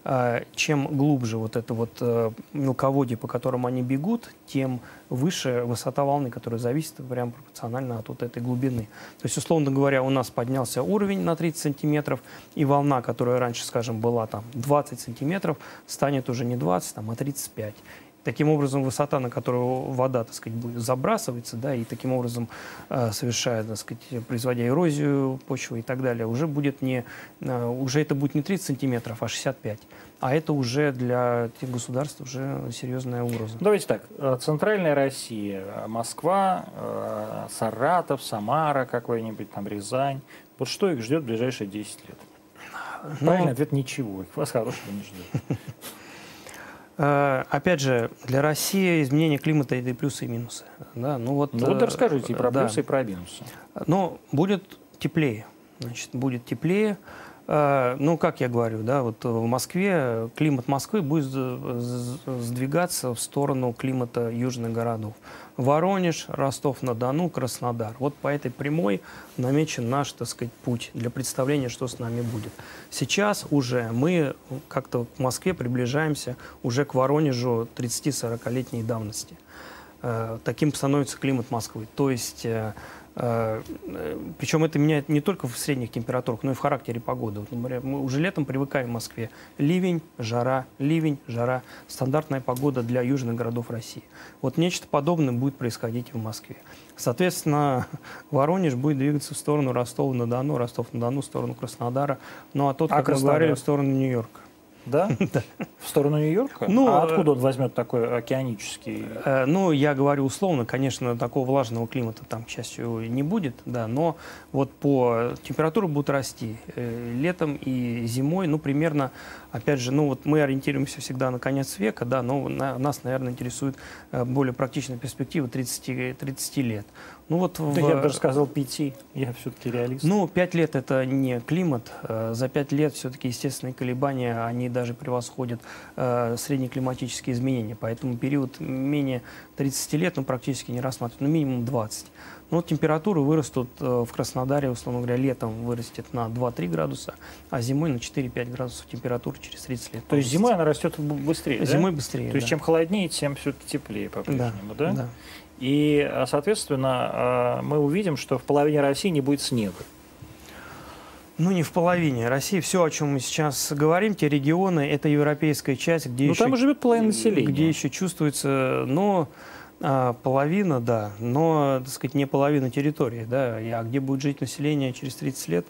А, чем глубже вот это вот э, мелководье, по которому они бегут, тем выше высота волны, которая зависит прямо пропорционально от вот этой глубины. То есть, условно говоря, у нас поднялся уровень на 30 сантиметров, и волна, которая раньше, скажем, была там 20 сантиметров, станет уже не 20, там, а 35. Таким образом, высота, на которую вода, так сказать, будет забрасываться, да, и таким образом э, совершая, так сказать, производя эрозию почвы и так далее, уже будет не, э, уже это будет не 30 сантиметров, а 65. А это уже для тех государств уже серьезная угроза. Давайте так. Э, центральная Россия, Москва, э, Саратов, Самара какой-нибудь, там Рязань. Вот что их ждет в ближайшие 10 лет? Ну, Правильный ответ – ничего. Их вас хорошего не ждет. Э, опять же, для России изменение климата – это и плюсы, и минусы. Да, ну вот, ну вот расскажите и про да. плюсы, и про минусы. Но будет теплее. Значит, будет теплее. Э, ну, как я говорю, да, вот в Москве климат Москвы будет сдвигаться в сторону климата южных городов. Воронеж, Ростов-на-Дону, Краснодар. Вот по этой прямой намечен наш, так сказать, путь для представления, что с нами будет. Сейчас уже мы как-то в Москве приближаемся уже к Воронежу 30-40-летней давности. Э, таким становится климат Москвы. То есть э, Э, Причем это меняет не только в средних температурах, но и в характере погоды. Вот, например, мы уже летом привыкаем в Москве. Ливень, жара, ливень, жара. Стандартная погода для южных городов России. Вот нечто подобное будет происходить и в Москве. Соответственно, Воронеж будет двигаться в сторону Ростова-на-Дону, Ростов-на-Дону в сторону Краснодара. Ну а тот, а как Краснодар? мы говорили, в сторону Нью-Йорка. Да? В сторону Нью-Йорка? Ну, а откуда он возьмет такой океанический? Э, ну, я говорю условно, конечно, такого влажного климата там, к счастью, не будет, да, но вот по температуре будут расти э, летом и зимой, ну, примерно, опять же, ну, вот мы ориентируемся всегда на конец века, да, но на, нас, наверное, интересует э, более практичная перспектива 30, 30 лет. Ну вот да в... я бы даже сказал пяти, я все-таки реалист. Ну, пять лет это не климат. Э, за пять лет все-таки естественные колебания, они даже превосходят э, среднеклиматические изменения. Поэтому период менее 30 лет ну, практически не рассматривают, ну минимум 20. Ну, вот температуры вырастут э, в Краснодаре, условно говоря, летом вырастет на 2-3 градуса, а зимой на 4-5 градусов температуры через 30 лет. То есть зимой она растет быстрее, Зимой да? быстрее, То есть чем холоднее, тем все-таки теплее по-прежнему, да? Да. да. И, а, соответственно, а, мы увидим, что в половине России не будет снега. Ну, не в половине. Россия, все, о чем мы сейчас говорим, те регионы, это европейская часть, где, ну, еще, там живет половина населения. где еще чувствуется, но а, половина, да, но, так сказать, не половина территории, да, а где будет жить население через 30 лет,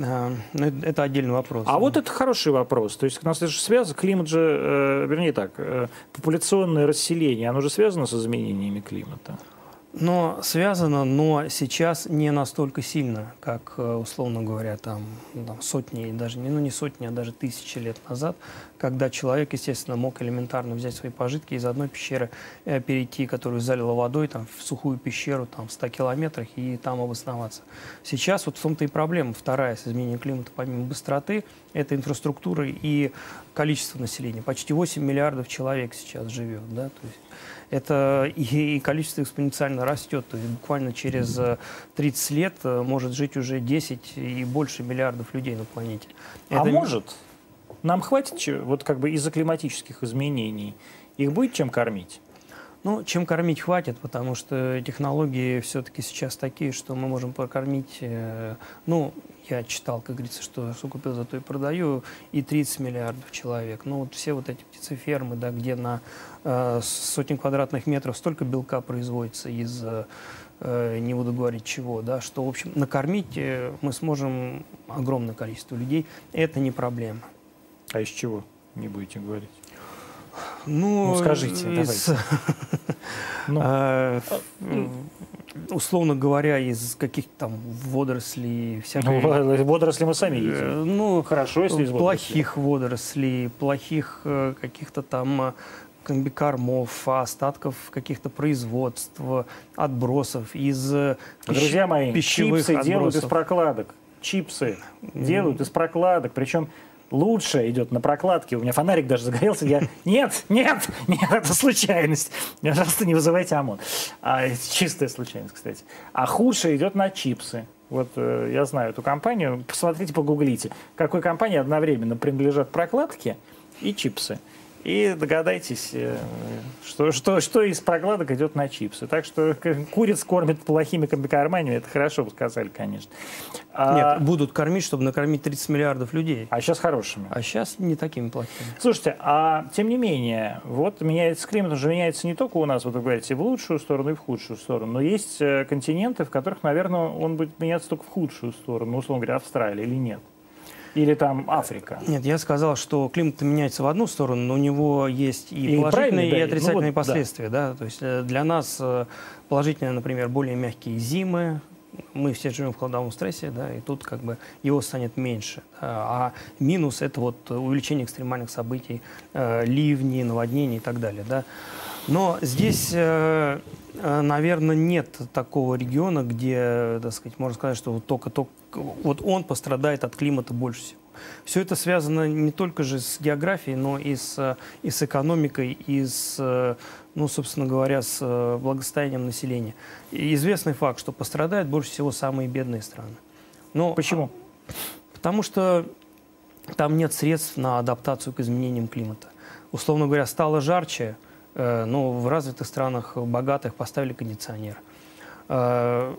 А, ну, это, отдельный вопрос. А вот это хороший вопрос. То есть у нас это же связано, климат же, э, вернее так, э, популяционное расселение, оно же связано с изменениями климата. Но связано, но сейчас не настолько сильно, как, э, условно говоря, там, там сотни, даже не, ну, не сотни, а даже тысячи лет назад, когда человек, естественно, мог элементарно взять свои пожитки из одной пещеры э, перейти, которую залило водой, там, в сухую пещеру там, в 100 километрах и там обосноваться. Сейчас вот в том-то и проблема. Вторая с изменением климата, помимо быстроты, это инфраструктура и количество населения. Почти 8 миллиардов человек сейчас живет. Да? То есть это и, и количество экспоненциально растет. То есть буквально через 30 э, лет э, может жить уже 10 и больше миллиардов людей на планете. А это... может? Нам хватит вот как бы из-за климатических изменений? Их будет чем кормить? Ну, чем кормить хватит, потому что технологии все-таки сейчас такие, что мы можем прокормить, э, ну, я читал, как говорится, что что купил, зато и продаю, и 30 миллиардов человек. Ну, вот все вот эти птицефермы, да, где на э, сотни квадратных метров столько белка производится из, э, не буду говорить чего, да, что, в общем, накормить э, мы сможем огромное количество людей. Это не проблема. А из чего не будете говорить? Ну, ну скажите, из... давайте. Ну. А, условно говоря, из каких-то там водорослей, всякой... Ну, водоросли мы сами едим. Э, ну, хорошо, если из Плохих водорослей, плохих э, каких-то там э, комбикормов, остатков каких-то производств, отбросов из Друзья мои, чипсы отбросов. делают из прокладок. Чипсы делают из прокладок. Причем лучше идет на прокладке. У меня фонарик даже загорелся. Я, нет, нет, нет, это случайность. Пожалуйста, не вызывайте ОМОН. А, чистая случайность, кстати. А худшее идет на чипсы. Вот э, я знаю эту компанию. Посмотрите, погуглите, какой компании одновременно принадлежат прокладки и чипсы. И догадайтесь, э, что, что, что из прокладок идет на чипсы. Так что куриц кормят плохими комбикорманиями, это хорошо бы сказали, конечно. А... Нет, будут кормить, чтобы накормить 30 миллиардов людей. А сейчас хорошими. А сейчас не такими плохими. Слушайте, а тем не менее, вот меняется климат, уже меняется не только у нас, вот вы говорите, в лучшую сторону, и в худшую сторону. Но есть э, континенты, в которых, наверное, он будет меняться только в худшую сторону, условно говоря, Австралия или нет. Или там Африка? Нет, я сказал, что климат меняется в одну сторону, но у него есть и, и положительные, да, и отрицательные ну, вот, последствия. Да. Да? То есть э, для нас э, положительные, например, более мягкие зимы, мы все живем в холодовом стрессе, да, и тут как бы его станет меньше. А минус – это вот увеличение экстремальных событий, э, ливни, наводнений и так далее, да. Но здесь Э, наверное, нет такого региона, где, так сказать, можно сказать, что вот только, только вот он пострадает от климата больше всего. Все это связано не только же с географией, но и с, и с экономикой, и с, ну, собственно говоря, с благосостоянием населения. И известный факт, что пострадают больше всего самые бедные страны. Но, Почему? Потому что там нет средств на адаптацию к изменениям климата. Условно говоря, стало жарче – Э, ну, в развитых странах, богатых, поставили кондиционер. Э,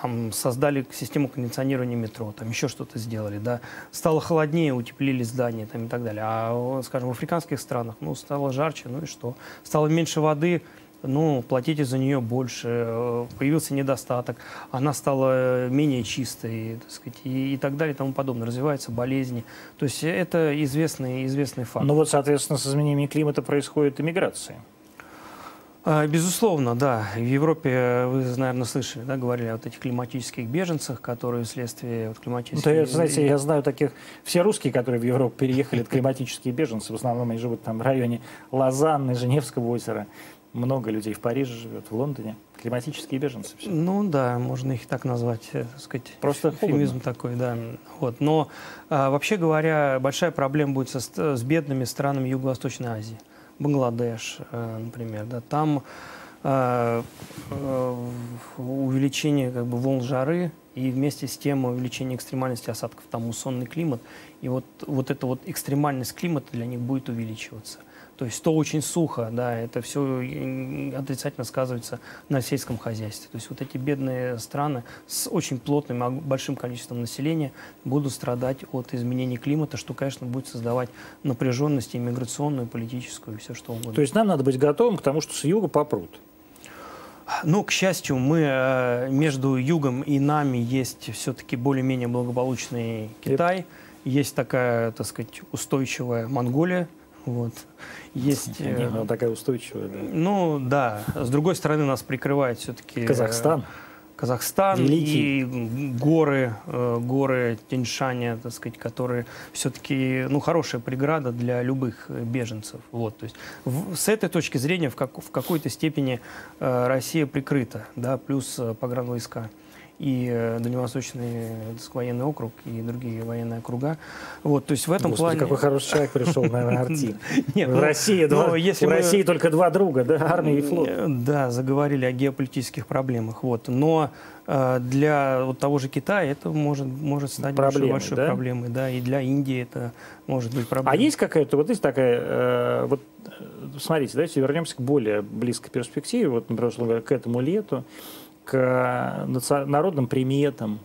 там создали систему кондиционирования метро, там еще что-то сделали, да. Стало холоднее, утеплили здания там, и так далее. А, скажем, в африканских странах, ну, стало жарче, ну и что? Стало меньше воды, ну, платите за нее больше, э, появился недостаток, она стала менее чистой, так сказать, и, и так далее и тому подобное. Развиваются болезни. То есть это известный, известный факт. Ну вот, соответственно, с изменением климата происходит иммиграция. А, безусловно, да. В Европе, вы, наверное, слышали, да, говорили о вот этих климатических беженцах, которые вследствие вот, климатических... Да, знаете, я знаю таких... Все русские, которые в Европу переехали, это климатические беженцы. В основном они живут там в районе Лозанны, Женевского озера много людей в Париже живет, в Лондоне. Климатические беженцы. Все. Ну да, можно их так назвать, э, так сказать. Просто эфемизм такой, да. Вот. Но а, вообще говоря, большая проблема будет со, с бедными странами Юго-Восточной Азии. Бангладеш, э, например. Да. Там э, увеличение как бы, волн жары и вместе с тем увеличение экстремальности осадков, там муссонный климат. И вот, вот эта вот экстремальность климата для них будет увеличиваться. То есть то очень сухо, да, это все отрицательно сказывается на сельском хозяйстве. То есть вот эти бедные страны с очень плотным, большим количеством населения будут страдать от изменений климата, что, конечно, будет создавать напряженность иммиграционную, политическую и все что угодно. То есть нам надо быть готовым к тому, что с юга попрут? Ну, к счастью, мы э, между югом и нами есть все-таки более-менее благополучный Китай. Есть такая, так сказать, устойчивая Монголия. Вот. Есть, Не, она такая устойчивая, да. Ну, да. С другой стороны, нас прикрывает все-таки... Казахстан. Казахстан Великий. и горы, э, горы Тяньшаня, так сказать, которые все-таки, ну, хорошая преграда для любых беженцев. Вот, то есть в, с этой точки зрения в, как, в какой-то степени э, Россия прикрыта, да, плюс э, погранвойска. войска и э, Дальневосточный военный округ, и другие военные округа. Вот, то есть в этом Господи, плане... какой хороший человек пришел на Арти. Нет, в ну, России, два, в мы... России только два друга, да, армия и флот. Да, заговорили о геополитических проблемах. Вот. Но э, для вот того же Китая это может, может стать проблемой, большой, большой да? проблемой. Да, и для Индии это может быть проблемой. А есть какая-то, вот есть такая, э, вот смотрите, давайте вернемся к более близкой перспективе, вот, например, к этому лету к народным приметам.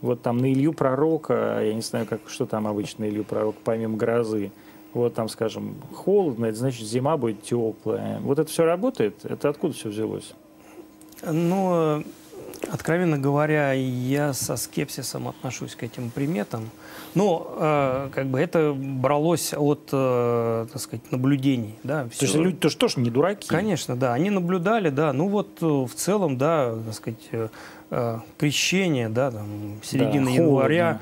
Вот там на Илью Пророка, я не знаю, как, что там обычно Илью Пророк, помимо грозы. Вот там, скажем, холодно, это значит зима будет теплая. Вот это все работает? Это откуда все взялось? Ну, Откровенно говоря, я со скепсисом отношусь к этим приметам. Но э, как бы это бралось от, э, так сказать, наблюдений. Да, все. То есть люди тоже, тоже не дураки? Конечно, да. Они наблюдали, да. Ну вот э, в целом, да, так сказать, э, э крещение, да, там, середина да, января.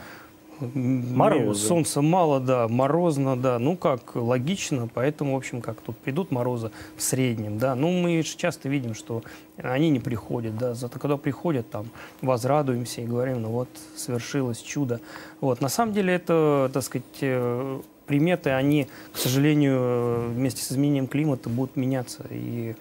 Морозно. Солнца мало, да, морозно, да. Ну как, логично, поэтому, в общем, как тут придут морозы в среднем, да. Ну мы же часто видим, что они не приходят, да. Зато когда приходят, там, возрадуемся и говорим, ну вот, совершилось чудо. Вот, на самом деле это, так сказать, э, приметы, они, к сожалению, вместе с изменением климата будут меняться. И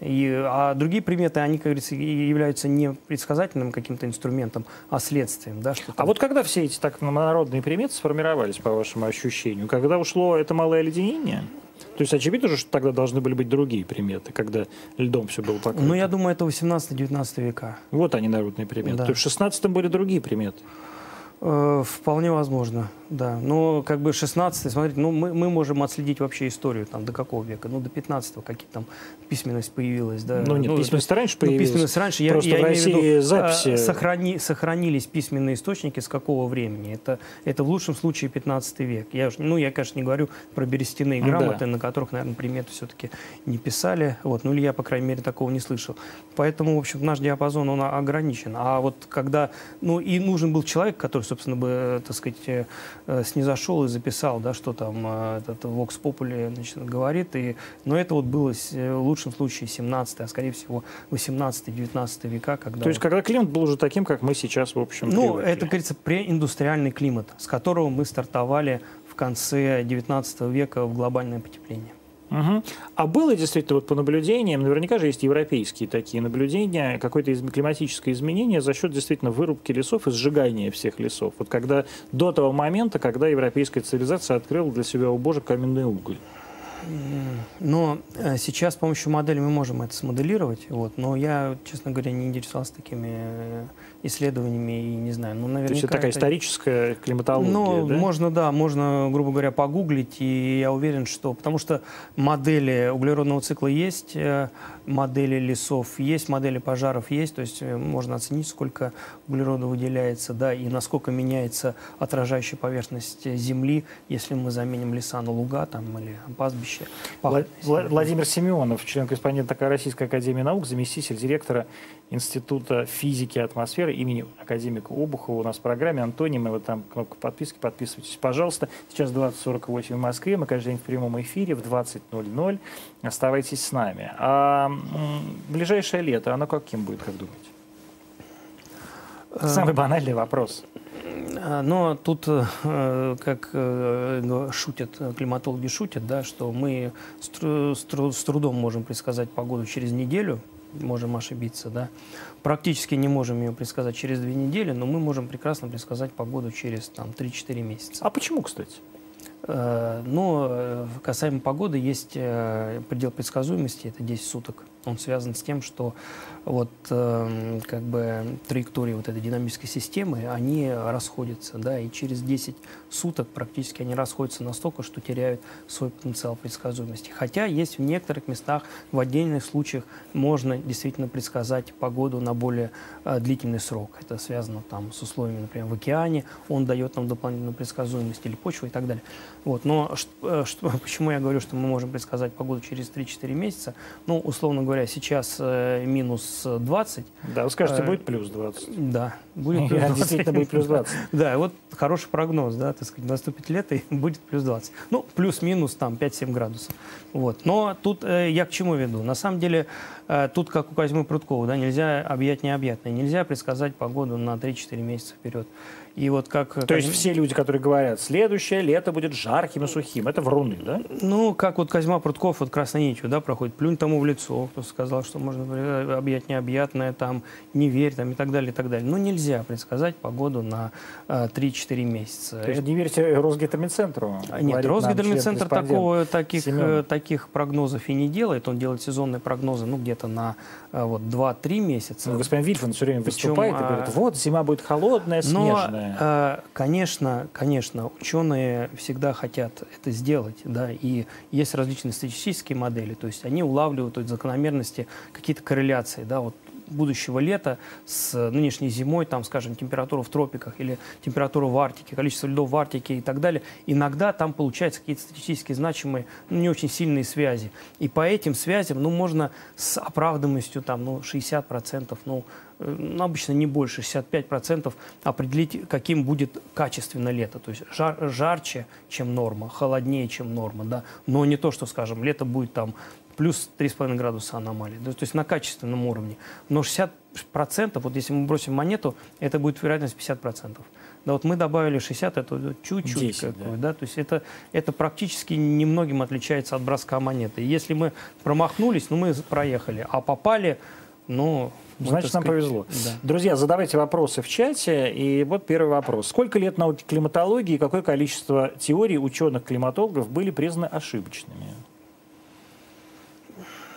и, а другие приметы, они, как говорится, являются не предсказательным каким-то инструментом, а следствием. Да, что а вот когда все эти так народные приметы сформировались, по вашему ощущению? Когда ушло это малое леденение? То есть очевидно же, что тогда должны были быть другие приметы, когда льдом все было покрыто. Ну, я думаю, это 18-19 века. Вот они, народные приметы. Да. То есть в 16 были другие приметы. Э, вполне возможно, да. Но как бы 16 смотрите, ну мы, мы можем отследить вообще историю там до какого века? Ну до 15-го какие там письменность появилась, да. Ну нет, ну, письменность раньше ну, появилась. Ну, письменность раньше, я, Просто я в России имею в виду, записи... А, сохрани, сохранились письменные источники с какого времени? Это, это в лучшем случае 15 век. Я, ну я, конечно, не говорю про берестяные грамоты, да. на которых, наверное, приметы все-таки не писали. Вот, ну или я, по крайней мере, такого не слышал. Поэтому, в общем, наш диапазон, он ограничен. А вот когда, ну и нужен был человек, который собственно, бы, так сказать, э, снизошел и записал, да, что там э, этот Vox Populi значит, говорит. И, но это вот было в лучшем случае 17 а скорее всего 18-19 века. Когда То есть, когда климат был уже таким, как мы сейчас, в общем, Ну, привыкли. это, говорится, преиндустриальный климат, с которого мы стартовали в конце 19 века в глобальное потепление. Угу. А было действительно вот по наблюдениям, наверняка же есть европейские такие наблюдения, какое-то климатическое изменение за счет действительно вырубки лесов и сжигания всех лесов. Вот когда до того момента, когда европейская цивилизация открыла для себя убожек каменный уголь. Но э, сейчас с помощью модели мы можем это смоделировать, вот, но я, честно говоря, не интересовался такими э, исследованиями и не знаю. Ну, наверняка То есть это такая это... историческая климатология, Ну, да? можно, да, можно, грубо говоря, погуглить, и я уверен, что... Потому что модели углеродного цикла есть, э, модели лесов есть, модели пожаров есть, то есть можно оценить, сколько углерода выделяется, да, и насколько меняется отражающая поверхность Земли, если мы заменим леса на луга там, или пастбища будущее. Владимир Семенов, член-корреспондент Российской Академии Наук, заместитель директора Института физики и атмосферы имени академика Обухова у нас в программе. Антонимы, вот там кнопка подписки, подписывайтесь, пожалуйста. Сейчас 20.48 в Москве, мы каждый день в прямом эфире в 20.00. Оставайтесь с нами. А ближайшее лето, оно каким будет, как думаете? Самый банальный вопрос. А, но тут, э, как э, шутят, климатологи шутят, да, что мы с трудом можем предсказать погоду через неделю, можем ошибиться, да. Практически не можем ее предсказать через две недели, но мы можем прекрасно предсказать погоду через там 3-4 месяца. А почему, кстати? Э, но касаемо погоды есть предел предсказуемости, это 10 суток. Он связан с тем, что вот э, как бы траектории вот этой динамической системы, они расходятся, да, и через 10 суток практически они расходятся настолько, что теряют свой потенциал предсказуемости. Хотя есть в некоторых местах, в отдельных случаях можно действительно предсказать погоду на более э, длительный срок. Это связано там с условиями, например, в океане, он дает нам дополнительную предсказуемость или почву и так далее. Вот. Но что, что, почему я говорю, что мы можем предсказать погоду через 3-4 месяца? Ну, условно говоря, сейчас э, минус 20. Да, вы скажете, э, будет плюс 20. Да, будет плюс 20. Действительно будет плюс 20. Да, вот хороший прогноз, да, так сказать, наступит лето и будет плюс 20. Ну, плюс-минус там 5-7 градусов. Вот. Но тут э, я к чему веду? На самом деле, э, тут, как у Козьмы Прудкова, да, нельзя объять необъятное. Нельзя предсказать погоду на 3-4 месяца вперед. И вот как... То есть все люди, которые говорят, следующее лето будет жарким и сухим, это вруны, да? Ну, как вот Козьма Прутков, вот красной нитью, да, проходит, плюнь тому в лицо, кто сказал, что можно объять необъятное, там, не верь, там, и так далее, и так далее. Ну, нельзя предсказать погоду на э, 3-4 месяца. То есть не верите Росгидромедцентру? Нет, Росгидромедцентр такого, таких, э, таких прогнозов и не делает. Он делает сезонные прогнозы, ну, где-то на э, вот, 2-3 месяца. Ну, господин Вильфан все время Причем, выступает и говорит, а, вот, зима будет холодная, снежная. Но Э, конечно, конечно, ученые всегда хотят это сделать, да, и есть различные статистические модели, то есть они улавливают эти закономерности, какие-то корреляции, да, вот будущего лета с нынешней зимой, там, скажем, температура в тропиках или температура в Арктике, количество льдов в Арктике и так далее, иногда там получаются какие-то статистически значимые, ну, не очень сильные связи. И по этим связям, ну, можно с оправданностью, там, ну, 60%, ну, ну, обычно не больше, 65% определить, каким будет качественно лето. То есть жар, жарче, чем норма, холоднее, чем норма, да, но не то, что, скажем, лето будет там плюс 3,5 градуса аномалии, то есть на качественном уровне. Но 60%, вот если мы бросим монету, это будет вероятность 50%. Да, вот мы добавили 60, это чуть-чуть. 10, какой, да. да. То есть это, это практически немногим отличается от броска монеты. Если мы промахнулись, ну мы проехали, а попали, ну, Значит, нам повезло. Да. Друзья, задавайте вопросы в чате. И вот первый вопрос. Сколько лет науки климатологии и какое количество теорий ученых-климатологов были признаны ошибочными?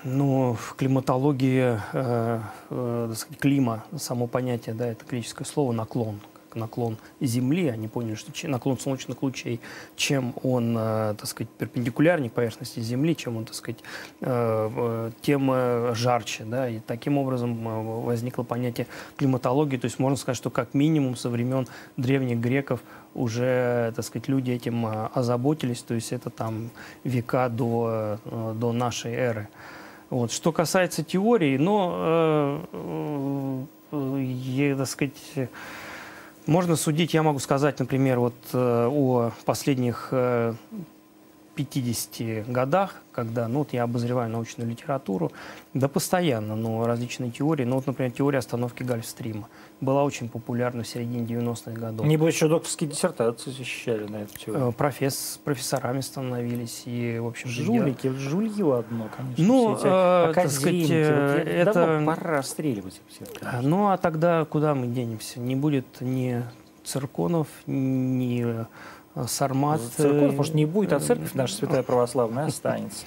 Ну, в климатологии, э, э, клима, само понятие, да, это греческое слово «наклон» наклон Земли, они поняли, что наклон солнечных лучей, чем он, э, так сказать, перпендикулярнее к поверхности Земли, чем он, так сказать, э, э, тем жарче, да, и таким образом возникло понятие климатологии, то есть можно сказать, что как минимум со времен древних греков уже, так сказать, люди этим озаботились, то есть это там века до, до нашей эры. Вот. Что касается теории, но, э, э, так сказать, можно судить, я могу сказать, например, вот э, о последних э, 50 годах, когда ну, вот я обозреваю научную литературу, да постоянно, но различные теории. Ну вот, например, теория остановки Гольфстрима была очень популярна в середине 90-х годов. Не еще докторские диссертации защищали на эту теорию. Э, професс, профессорами становились и, в общем... Жулики, я... жулье одно, конечно. Ну, э, так сказать, э, это... пора расстреливать. Все, ну, а тогда куда мы денемся? Не будет ни цирконов, ни Сармат. Церковь, может, не будет, а церковь наша святая православная останется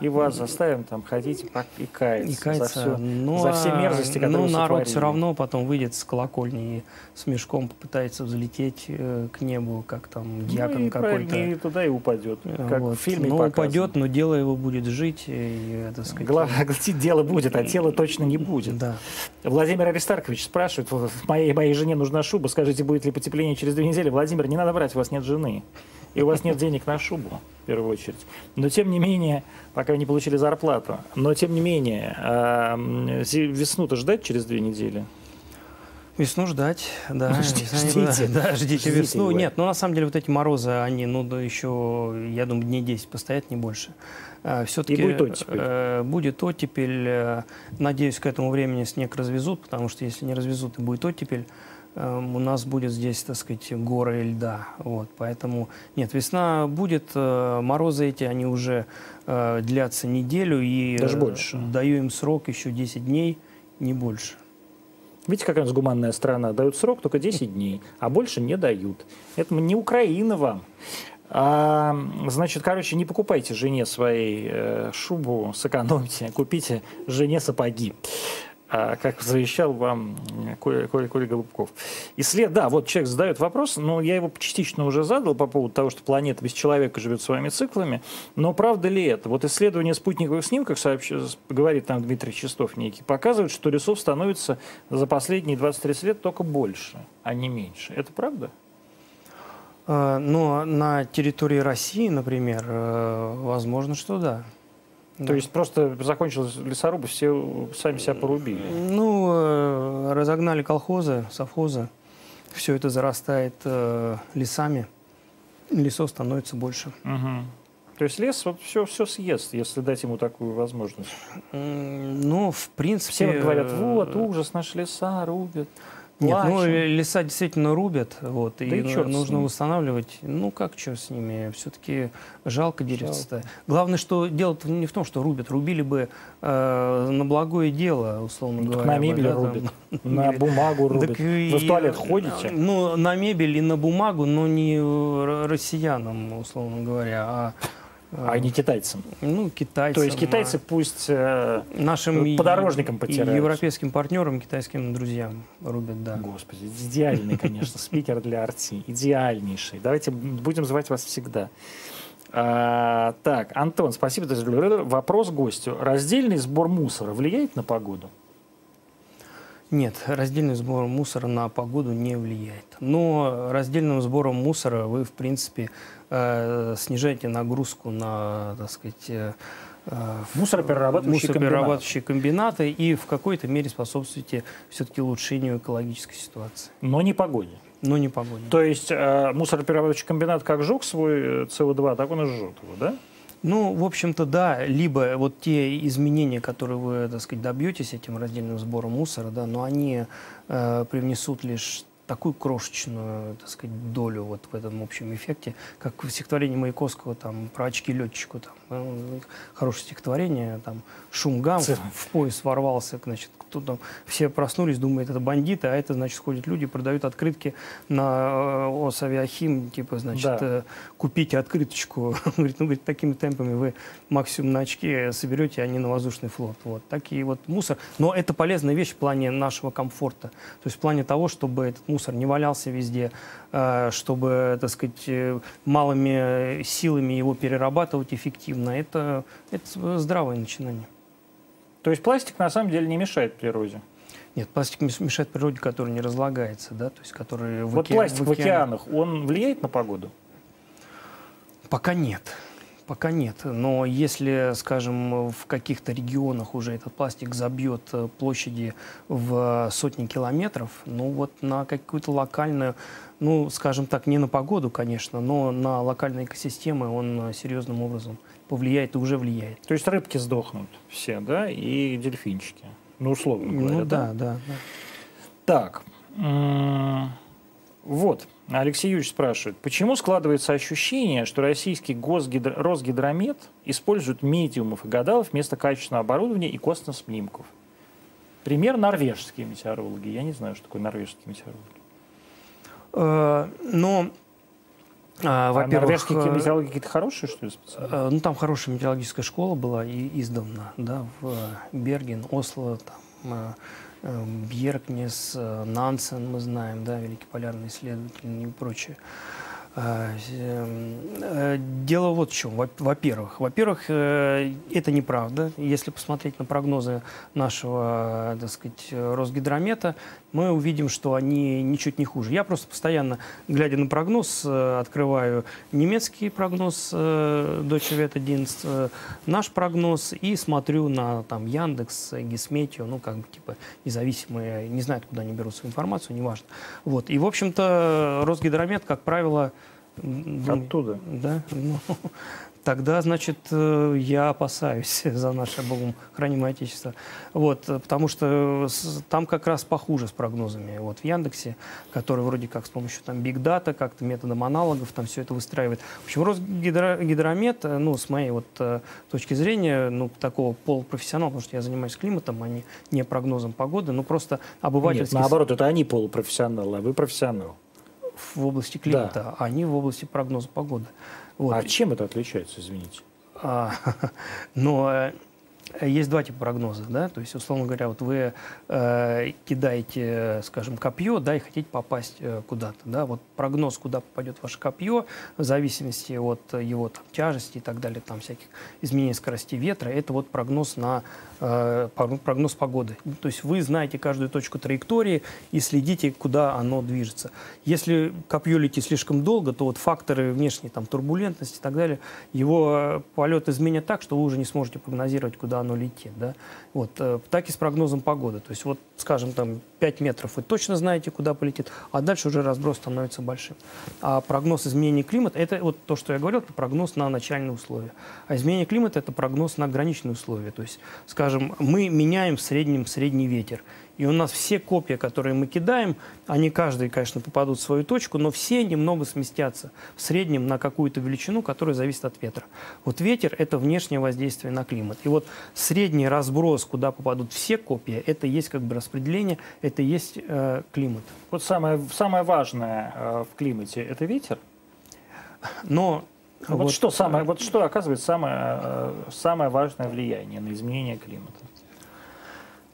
и вас заставим там ходить и каяться, и каяться. За, все, ну, за все мерзости, которые Ну, народ все равно потом выйдет с колокольни и с мешком попытается взлететь э, к небу, как там дьякон ну, какой-то. И туда и упадет, как вот. в фильме Ну, упадет, но дело его будет жить. И, так сказать, Главное, дело будет, а тело точно не будет. Да. Владимир Аристаркович спрашивает, моей, моей жене нужна шуба, скажите, будет ли потепление через две недели? Владимир, не надо брать, у вас нет жены и у вас нет денег на шубу, в первую очередь. Но тем не менее, пока вы не получили зарплату, но тем не менее, весну-то ждать через две недели? Весну ждать, да. Ждите, да, ждите, весну. Нет, ну на самом деле вот эти морозы, они, ну да, еще, я думаю, дней 10 постоят, не больше. А, Все-таки будет оттепель. Э, будет оттепель. Э, надеюсь, к этому времени снег развезут, потому что если не развезут, и будет оттепель. Эм, у нас будет здесь, так сказать, горы льда. Вот, поэтому, нет, весна будет, э, морозы эти, они уже э, длятся неделю. И Даже больше. Даю им срок еще 10 дней, не больше. Видите, какая у нас гуманная страна. Дают срок только 10 дней, а больше не дают. Это не Украина вам. А, значит, короче, не покупайте жене своей э, шубу, сэкономьте, купите жене сапоги. А, как завещал вам Коля, Коля, Коля Голубков. И след, да, вот человек задает вопрос, но я его частично уже задал по поводу того, что планета без человека живет своими циклами, но правда ли это? Вот исследование спутниковых снимков, сообщ... говорит нам Дмитрий Чистов некий, показывает, что лесов становится за последние 20-30 лет только больше, а не меньше. Это правда? А, но на территории России, например, э, возможно, что да. То есть просто закончилась лесоруба, все сами себя порубили? Ну, э, разогнали колхозы, совхозы. Все это зарастает э, лесами. Лесов становится больше. Угу. То есть лес вот все, все съест, если дать ему такую возможность? Ну, в принципе... Все говорят, вот, ужас, наши леса рубят. Нет, ну леса действительно рубят, вот, да и, и нужно восстанавливать. Ну как черт с ними, все-таки жалко деревца-то. Главное, что дело не в том, что рубят, рубили бы э, на благое дело, условно ну, говоря. На мебель да, рубят, там, на бумагу рубят. Так Вы в туалет ходите? Ну, на мебель и на бумагу, но не россиянам, условно говоря, а а не китайцам. Ну, китайцам. То есть китайцы а... пусть э, нашим подорожникам потирают. европейским партнерам, китайским друзьям рубят, да. Господи, идеальный, конечно, спикер для арти. Идеальнейший. Давайте будем звать вас всегда. А, так, Антон, спасибо. Вопрос гостю. Раздельный сбор мусора влияет на погоду? Нет, раздельный сбор мусора на погоду не влияет. Но раздельным сбором мусора вы, в принципе, э, снижаете нагрузку на, так сказать, э, мусороперерабатывающие, мусороперерабатывающие комбинаты. комбинаты и в какой-то мере способствуете все-таки улучшению экологической ситуации. Но не погоде. Но не погоде. То есть э, мусороперерабатывающий комбинат как жег свой СО2, так он и жжет его, да? Ну, в общем-то, да. Либо вот те изменения, которые вы, так сказать, добьетесь этим раздельным сбором мусора, да, но они э, привнесут лишь такую крошечную, так сказать, долю вот в этом общем эффекте, как в стихотворении Маяковского там, про очки летчику. Там, хорошее стихотворение, там, шумгам в, в пояс ворвался, значит, кто там, все проснулись, думают, это бандиты, а это, значит, ходят люди, продают открытки на э, Осавиахим, типа, значит, да. э, купите открыточку. говорит, ну, говорит, такими темпами вы максимум на очки соберете, а не на воздушный флот. Вот. Такие вот мусор. Но это полезная вещь в плане нашего комфорта. То есть в плане того, чтобы этот мусор не валялся везде, э, чтобы, так сказать, малыми силами его перерабатывать эффективно. Это, это здравое начинание. То есть пластик на самом деле не мешает природе? Нет, пластик мешает природе, который не разлагается, да, то есть который в Вот оке... пластик в, океанах, он влияет на погоду? Пока нет. Пока нет. Но если, скажем, в каких-то регионах уже этот пластик забьет э, площади в сотни километров, ну вот на какую-то локальную, ну, скажем так, не на погоду, конечно, но на локальные экосистемы он серьезным образом повлияет и уже влияет. То есть рыбки сдохнут все, да, и дельфинчики? Ну, условно говоря, Ну, да, да. да, Так, вот, Алексей Юрьевич спрашивает, почему складывается ощущение, что российский Госгидро... Росгидромет использует медиумов и гадалов вместо качественного оборудования и космоснимков? Пример норвежские метеорологи. Я не знаю, что такое норвежские метеорологи. Э, но а, во-первых, а норвежские э, какие-то хорошие, что ли, специально? Э, ну, там хорошая метеорологическая школа была и издавна, да, в Берген, Осло, там, Бьеркнес, Нансен, мы знаем, да, великий полярный исследователь и прочее. А, дело вот в чем. Во-первых, во-первых, это неправда. Если посмотреть на прогнозы нашего, так сказать, Росгидромета, мы увидим, что они ничуть не хуже. Я просто постоянно, глядя на прогноз, э, открываю немецкий прогноз Deutsche Wetterdienst, наш прогноз и смотрю на там Яндекс, Гисметио, ну как бы типа независимые, не знаю, откуда они берут свою информацию, неважно. Вот. И, в общем-то, Росгидромет, как правило, Оттуда? Да. Ну, тогда, значит, э, я опасаюсь за наше, Богом хранимое Отечество. Вот, потому что там как раз похуже с прогнозами. Вот в Яндексе, который вроде как с помощью там Big Data, как-то методом аналогов, там все это выстраивает. В общем, Росгидромет, э, ну, с моей вот э, точки зрения, ну, такого полупрофессионала, потому что я занимаюсь климатом, а не, не прогнозом погоды, ну, просто обывательский... Нет, наоборот, это они полупрофессионалы, а вы профессионал в области климата, да. а они в области прогноза погоды. Вот. А чем это отличается, извините? А, но э, есть два типа прогноза, да, то есть, условно говоря, вот вы э, кидаете, скажем, копье, да, и хотите попасть э, куда-то, да, вот прогноз, куда попадет ваше копье, в зависимости от его там, тяжести и так далее, там всяких изменений скорости ветра, это вот прогноз на прогноз погоды. То есть вы знаете каждую точку траектории и следите, куда оно движется. Если копье летит слишком долго, то вот факторы внешней там турбулентности и так далее, его э, полет изменят так, что вы уже не сможете прогнозировать, куда оно летит. Да? Вот, э, так и с прогнозом погоды. То есть, вот, скажем, там 5 метров вы точно знаете, куда полетит, а дальше уже разброс становится большим. А прогноз изменения климата, это вот то, что я говорил, это прогноз на начальные условия. А изменение климата – это прогноз на граничные условия. То есть, скажем, мы меняем в среднем средний ветер. И у нас все копья, которые мы кидаем, они каждый, конечно, попадут в свою точку, но все немного сместятся в среднем на какую-то величину, которая зависит от ветра. Вот ветер – это внешнее воздействие на климат. И вот средний разброс, куда попадут все копья, это есть как бы распределение, это есть э, климат. Вот самое, самое важное э, в климате – это ветер? Но вот, вот, что самое, вот что оказывает самое, э, самое важное влияние на изменение климата?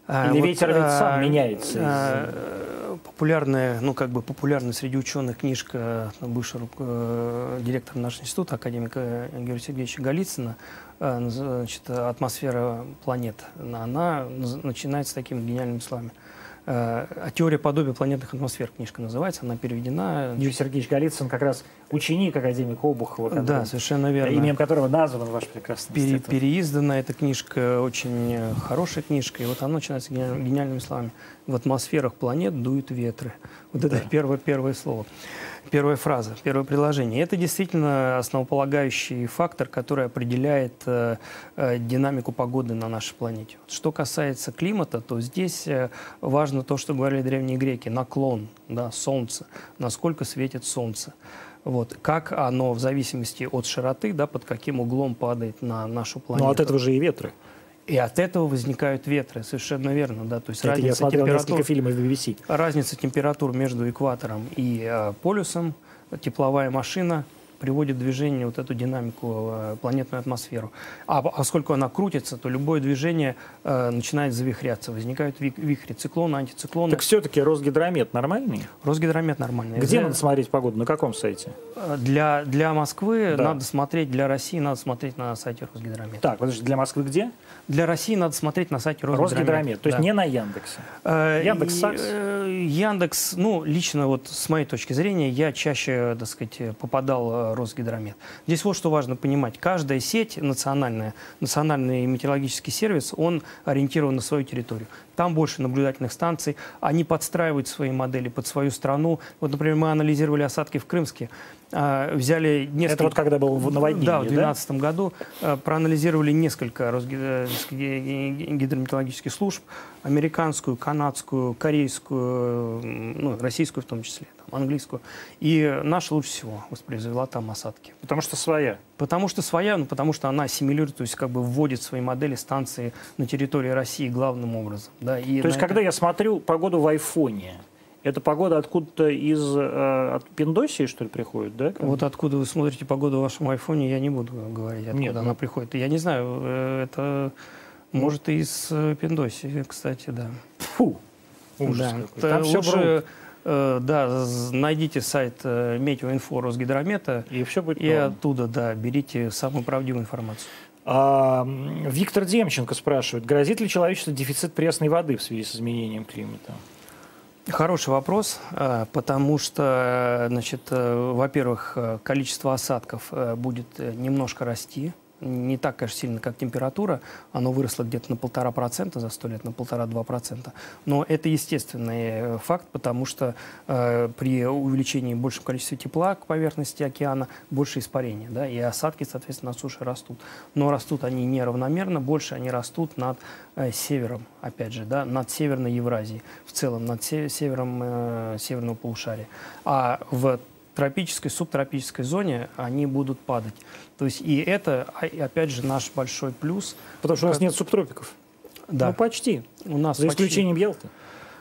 А, Или вот, ветер ведь сам а, меняется? А, популярная, ну как бы популярная среди ученых книжка бывшего э, директора нашего института, академика Георгия Сергеевича Голицына, э, значит, «Атмосфера планет», она начинается такими гениальными словами – а теория подобия планетных атмосфер книжка называется, она переведена. Юрий Сергеевич Голицын как раз ученик академика Обухова, который, да, совершенно верно. именем которого назван ваш прекрасный Пере, институт. Переиздана эта книжка, очень хорошая книжка, и вот она начинается гениальными словами. В атмосферах планет дуют ветры. Вот да. это первое, первое слово первая фраза, первое предложение. Это действительно основополагающий фактор, который определяет э, э, динамику погоды на нашей планете. Что касается климата, то здесь э, важно то, что говорили древние греки, наклон, да, солнце, насколько светит солнце. Вот. Как оно в зависимости от широты, да, под каким углом падает на нашу планету. Но от этого же и ветры. И от этого возникают ветры, совершенно верно, да. То есть Это разница я смотрел температур, несколько фильмов BBC. Разница температур между экватором и э, полюсом, тепловая машина приводит движение, вот эту динамику, э, планетную атмосферу. А поскольку она крутится, то любое движение э, начинает завихряться. Возникают вихри, циклоны, антициклоны. Так все-таки Росгидромет нормальный? Росгидромет нормальный. Где надо смотреть погоду? На каком сайте? Для, для Москвы да. надо смотреть, для России надо смотреть на сайте Росгидромета. Так, подожди, для Москвы где? Для России надо смотреть на сайте Росгидромет. Росгидромет, то есть да. не на Яндексе. Яндекс Сакс? Яндекс, ну, лично вот с моей точки зрения, я чаще, так сказать, попадал Росгидромет. Здесь вот что важно понимать. Каждая сеть национальная, национальный метеорологический сервис, он ориентирован на свою территорию. Там больше наблюдательных станций, они подстраивают свои модели под свою страну. Вот, например, мы анализировали осадки в Крымске, взяли несколько... Это вот когда был наводнение, да? в 2012 да? году а, проанализировали несколько гидрометеорологических служб, американскую, канадскую, корейскую, ну, российскую в том числе, там, английскую. И наша лучше всего воспроизвела там осадки. Потому что своя? Потому что своя, ну, потому что она ассимилирует, то есть как бы вводит свои модели станции на территории России главным образом. Да, и то есть это... когда я смотрю погоду в айфоне, эта погода откуда-то из э, от Пиндосии, что ли, приходит, да? Вот откуда вы смотрите погоду в вашем айфоне, я не буду говорить, откуда Нет, она ну... приходит. Я не знаю, э, это может и из э, Пиндосии, кстати, да. Фу, ужас да. какой. Там все лучше, э, да, найдите сайт э, Метеоинфо Росгидромета и, все будет и оттуда, да, берите самую правдивую информацию. А, Виктор Демченко спрашивает, грозит ли человечеству дефицит пресной воды в связи с изменением климата? Хороший вопрос, э, потому что, значит, э, во-первых, э, количество осадков будет немножко расти, не так, конечно, сильно, как температура. Оно выросло где-то на полтора процента за сто лет, на полтора-два процента. Но это естественный э, факт, потому что э, при увеличении большего количества тепла к поверхности океана больше испарения, да, и осадки, соответственно, на суше растут. Но растут они неравномерно, больше они растут над э, севером, опять же, да, над Северной Евразией, в целом над севером э, северного полушария. А в тропической, субтропической зоне они будут падать. То есть и это, а, опять же, наш большой плюс. Потому что у нас нет субтропиков. Да. Ну, почти. У нас За почти. исключением Ялты.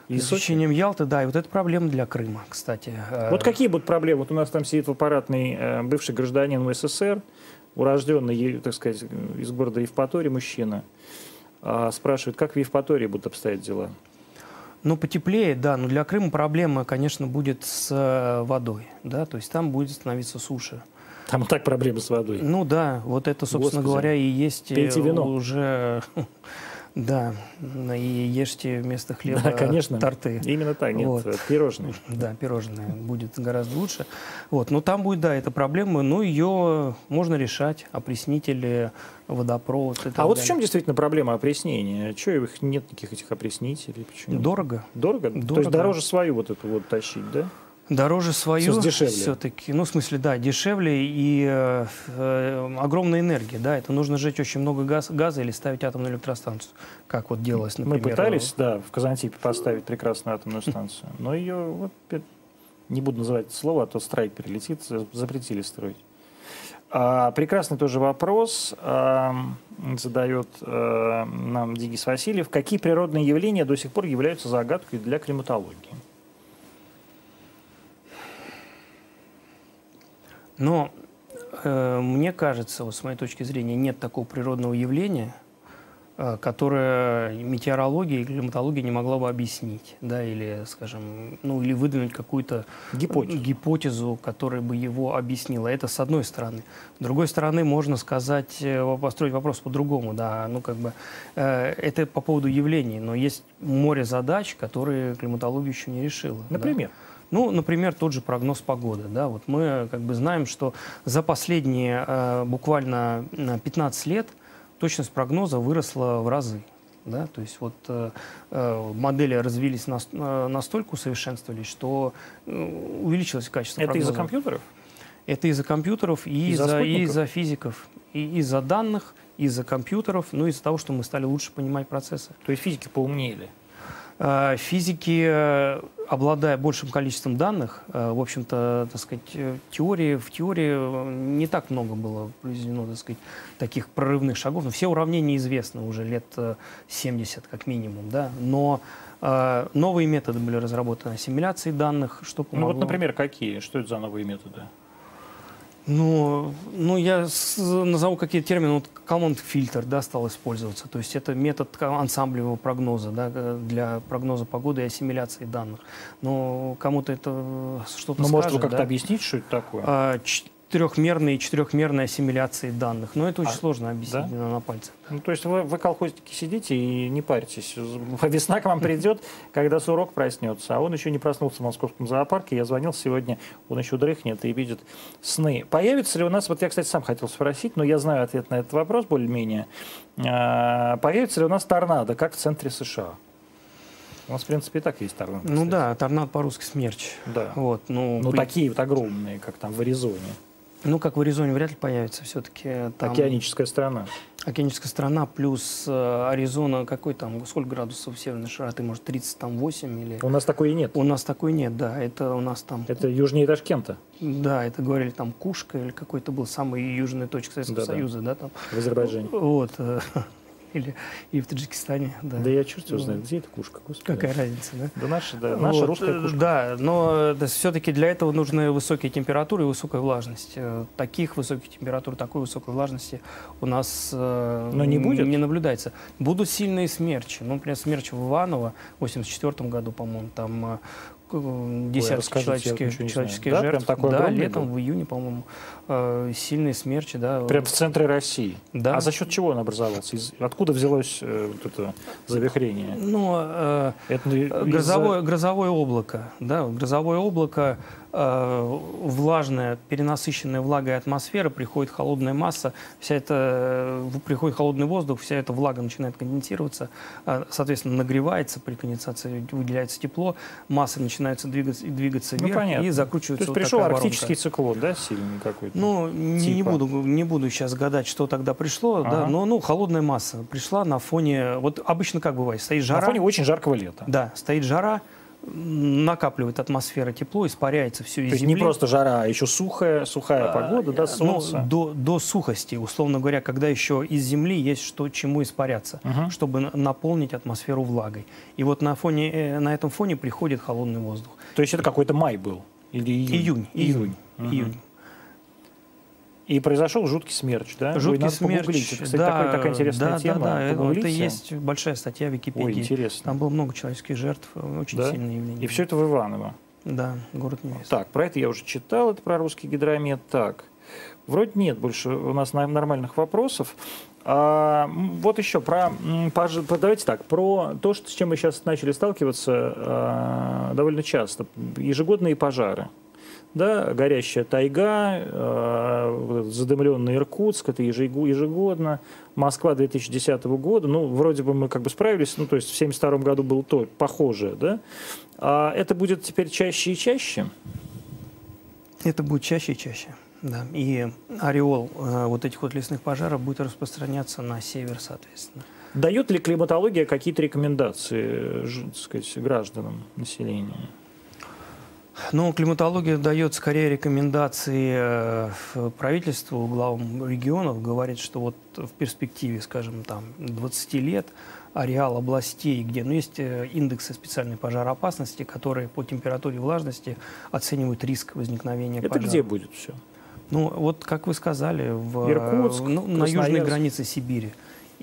И Сочи? Исключением Ялты, да, и вот это проблема для Крыма, кстати. Вот какие будут проблемы? Вот у нас там сидит в аппаратный э, бывший гражданин СССР, урожденный, так сказать, из города Евпатории мужчина, а спрашивает, как в Евпатории будут обстоять дела? Ну, потеплее, да, но для Крыма проблема, конечно, будет с э, водой, да, то есть там будет становиться суше. Там и так проблемы с водой. Ну да, вот это, собственно Господи. говоря, и есть э, Пейте вино. уже Да, и ешьте вместо хлеба да, конечно. торты. Именно так, нет, вот. пирожные. Да, пирожные будет гораздо лучше. Вот, но там будет, да, эта проблема, но ее можно решать, опреснители, водопровод. а далее. вот в чем действительно проблема опреснения? Чего их нет никаких этих опреснителей? Почему? Дорого. Дорого? Дорого. То есть дороже свою вот эту вот тащить, да? Дороже свою все-таки. Ну, в смысле, да, дешевле и э, э, огромная энергия. Да, это нужно жечь очень много газ, газа или ставить атомную электростанцию, как вот делалось, например. Мы пытались, да, в Казантипе поставить прекрасную атомную станцию, но ее, вот, не буду называть это слово, а то страйк перелетит, запретили строить. А, прекрасный тоже вопрос а, задает а, нам Денис Васильев. Какие природные явления до сих пор являются загадкой для климатологии? Но э, мне кажется, вот с моей точки зрения, нет такого природного явления, э, которое метеорология и климатология не могла бы объяснить, да, или, скажем, ну, или выдвинуть какую-то гипотезу. гипотезу, которая бы его объяснила. Это с одной стороны. С другой стороны, можно сказать, э, построить вопрос по-другому, да, ну, как бы, э, это по поводу явлений, но есть море задач, которые климатология еще не решила. Например? Да? Ну, например, тот же прогноз погоды. Да? Вот мы как бы знаем, что за последние э, буквально 15 лет точность прогноза выросла в разы. Да? То есть вот э, э модели развились на, э, настолько усовершенствовались, что э, увеличилось качество Это прогноза. из-за компьютеров? Это из-за компьютеров и из-за, из-за физиков, и из-за данных, из-за компьютеров, ну и из-за того, что мы стали лучше понимать процессы. То есть физики поумнели? Э, физики, э, обладая большим количеством данных, э, в общем-то, так сказать, теории, в теории не так много было произведено, так сказать, таких прорывных шагов. Но все уравнения известны уже лет 70 как минимум, да, но новые методы были разработаны ассимиляции данных, что помогло. Ну вот, например, какие? Что это за новые методы? Ну, ну я назову какие-то термины. Вот Калмонт-фильтр да, стал использоваться. То есть это метод ансамблевого прогноза да, для прогноза погоды и ассимиляции данных. Но кому-то это что-то Ну, может, вы как-то да? объяснить, что это такое? А, трехмерной и четырехмерной ассимиляции данных. Но это очень а, сложно объяснить да? на пальцах. Ну, то есть вы, вы колхозники сидите и не паритесь. Весна к вам придет, когда сурок проснется, а он еще не проснулся в московском зоопарке. Я звонил сегодня, он еще дрыхнет и видит сны. Появится ли у нас, вот я, кстати, сам хотел спросить, но я знаю ответ на этот вопрос более-менее. А, появится ли у нас торнадо, как в центре США? У нас, в принципе, и так есть торнадо. Ну кстати. да, торнадо по-русски смерч. Да. Вот, ну, ну при... такие вот огромные, как там в Аризоне. Ну, как в Аризоне вряд ли появится все-таки. Там... Океаническая страна. Океаническая страна плюс э, Аризона, какой там, сколько градусов северной широты, может 38 или... У нас такой и нет. У нас такой нет, да, это у нас там... Это южнее Ташкента. Да, это говорили там Кушка или какой-то был самый южная точка Советского да, Союза, да. да, там. В Азербайджане. Вот. Э, или и в Таджикистане. Да, да я чувствую, знаю, где эта кушка, господи. Какая разница, да? Да наша, да, наша вот, русская кушка. Да, но да, все-таки для этого нужны высокие температуры и высокая влажность. Э, таких высоких температур, такой высокой влажности у нас э, но не, будет? не наблюдается. Будут сильные смерчи. Ну, например, смерч в Иваново в 84 году, по-моему, там десятки Ой, человеческих, человеческих да, жертв. Да, летом, был? в июне, по-моему, э, сильные смерчи. Да. Прям в центре России? Да. А за счет чего он образовался? Из, откуда взялось э, вот это завихрение? Ну, э, это грозовое, грозовое облако. Да, грозовое облако Э, влажная, перенасыщенная влагой атмосфера, приходит холодная масса, вся эта, э, приходит холодный воздух, вся эта влага начинает конденсироваться, э, соответственно, нагревается при конденсации, выделяется тепло, массы начинаются двигаться, двигаться ну, вверх понятно. и закручивается То есть вот пришел арктический циклон, да, сильный какой-то? Ну, не, не, буду, не буду сейчас гадать, что тогда пришло, ага. да, но ну, холодная масса пришла на фоне, вот обычно как бывает, стоит жара. На фоне очень жаркого лета. Да, стоит жара, накапливает атмосфера тепло, испаряется все из То есть земли. не просто жара, а еще сухая, сухая А, погода, да, солнце. Ну, до, до сухости, условно говоря, когда еще из земли есть что, чему испаряться, Мгм. чтобы на- наполнить атмосферу влагой. И вот на, фоне, э, на этом фоне приходит холодный воздух. То есть это какой-то май был? Или июнь? Июнь. Июнь. Мгм. июнь. И произошел жуткий смерч, да? Ой, Жуткий надо смерч. погуглить. Это, кстати, да, такая, такая интересная да, тема. Да, да, это, это Погуглите. есть большая статья в Википедии. Ой, интересно. Там было много человеческих жертв, очень Да? сильное явление. И все это в Иваново. Да, город невест. Так, про это я уже читал, это про русский гидромет. Так, вроде нет больше у нас на- нормальных вопросов. А, вот еще про, давайте так, про то, что, с чем мы сейчас начали сталкиваться а, довольно часто. Ежегодные пожары. Да, горящая тайга, э, задымленный Иркутск, это ежегодно. Москва 2010 года, ну, вроде бы мы как бы справились, ну, то есть в 1972 году было то, похожее, да. А это будет теперь чаще и чаще? Это будет чаще и чаще. Да. И ореол э, вот этих вот лесных пожаров будет распространяться на север, соответственно. Дает ли климатология какие-то рекомендации ж- так сказать, гражданам, населению? Но климатология дает скорее рекомендации э, правительству, главам регионов, говорит, что вот в перспективе, скажем, там 20 лет ареал областей, где ну, есть э, индексы специальной пожароопасности, которые по температуре и влажности оценивают риск возникновения Это пожара. где будет все? Ну, вот как вы сказали, в, Иркутск, в- ну, на южной границе Сибири.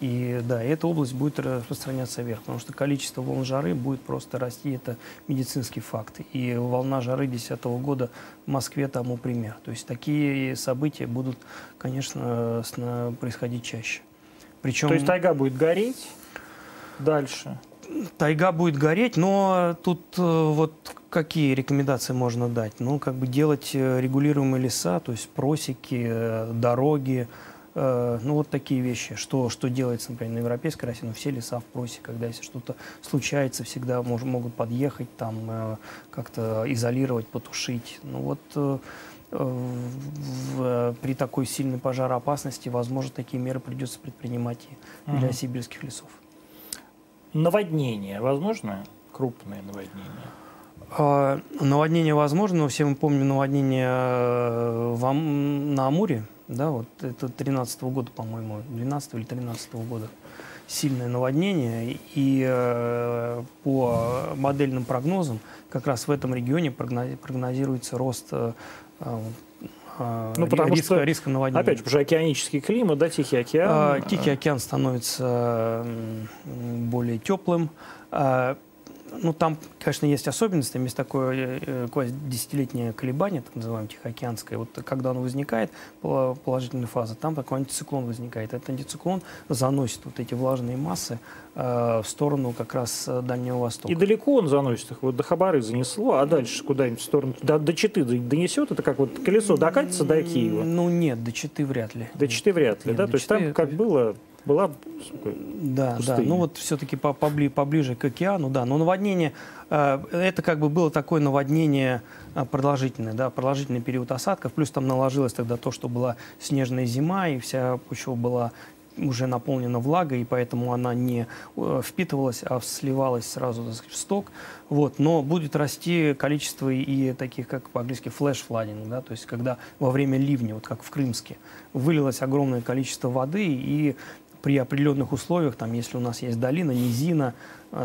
И да, эта область будет распространяться вверх, потому что количество волн жары будет просто расти, это медицинский факт. И волна жары 2010 года в Москве тому пример. То есть такие события будут, конечно, происходить чаще. Причем То есть тайга будет гореть дальше? тайга будет гореть, но тут э, вот какие рекомендации можно дать? Ну, как бы делать э, регулируемые леса, то есть просеки, э, дороги, ну, вот такие вещи. Что, что делается, например, на Европейской России, ну, все леса в просеках, когда если что-то случается, всегда мож- могут подъехать, там, э, как-то изолировать, потушить. Ну, вот э, э, в- в- при такой сильной пожароопасности, возможно, такие меры придется предпринимать и для Мгм. сибирских лесов. Наводнение возможно? Крупное наводнение? А, Наводнение возможно, но все мы помним наводнение э, на Амуре, да, вот это 13 года, по-моему, 12 или 13 года. Сильное наводнение, и э, по модельным прогнозам как раз в этом регионе прогнози- прогнозируется рост э, э, э, Ну, потому риска, что, риска наводнения. Опять же, что океанический климат, да, Тихий океан. А, Тихий океан становится более теплым. Ну, там, конечно, есть особенности. Там есть такое э, э, десятилетнее колебание, так называемое тихоокеанское. Вот когда оно возникает, положительная фаза, там такой антициклон возникает. Этот антициклон заносит вот эти влажные массы э, в сторону как раз э, Дальнего Востока. И далеко он заносит их, вот до Хабары занесло, а дальше куда-нибудь в сторону, до, до Читы донесет, это как вот колесо докатится до Киева? Ну, нет, до Читы вряд ли. До Читы вряд ли, Нет, да? То есть там как было, была сука, Да, пустыня. да. Ну вот все-таки по- побли- поближе к океану, да. Но наводнение, э, это как бы было такое наводнение э, продолжительное, да, продолжительный период осадков. Плюс там наложилось тогда то, что была снежная зима, и вся почва была уже наполнена влагой, и поэтому она не э, впитывалась, а сливалась сразу так сказать, в сток. Вот. Но будет расти количество и таких, как по-английски, флеш-фладинг, да, то есть когда во время ливня, вот как в Крымске, вылилось огромное количество воды, и при определенных условиях, там, если у нас есть долина, низина,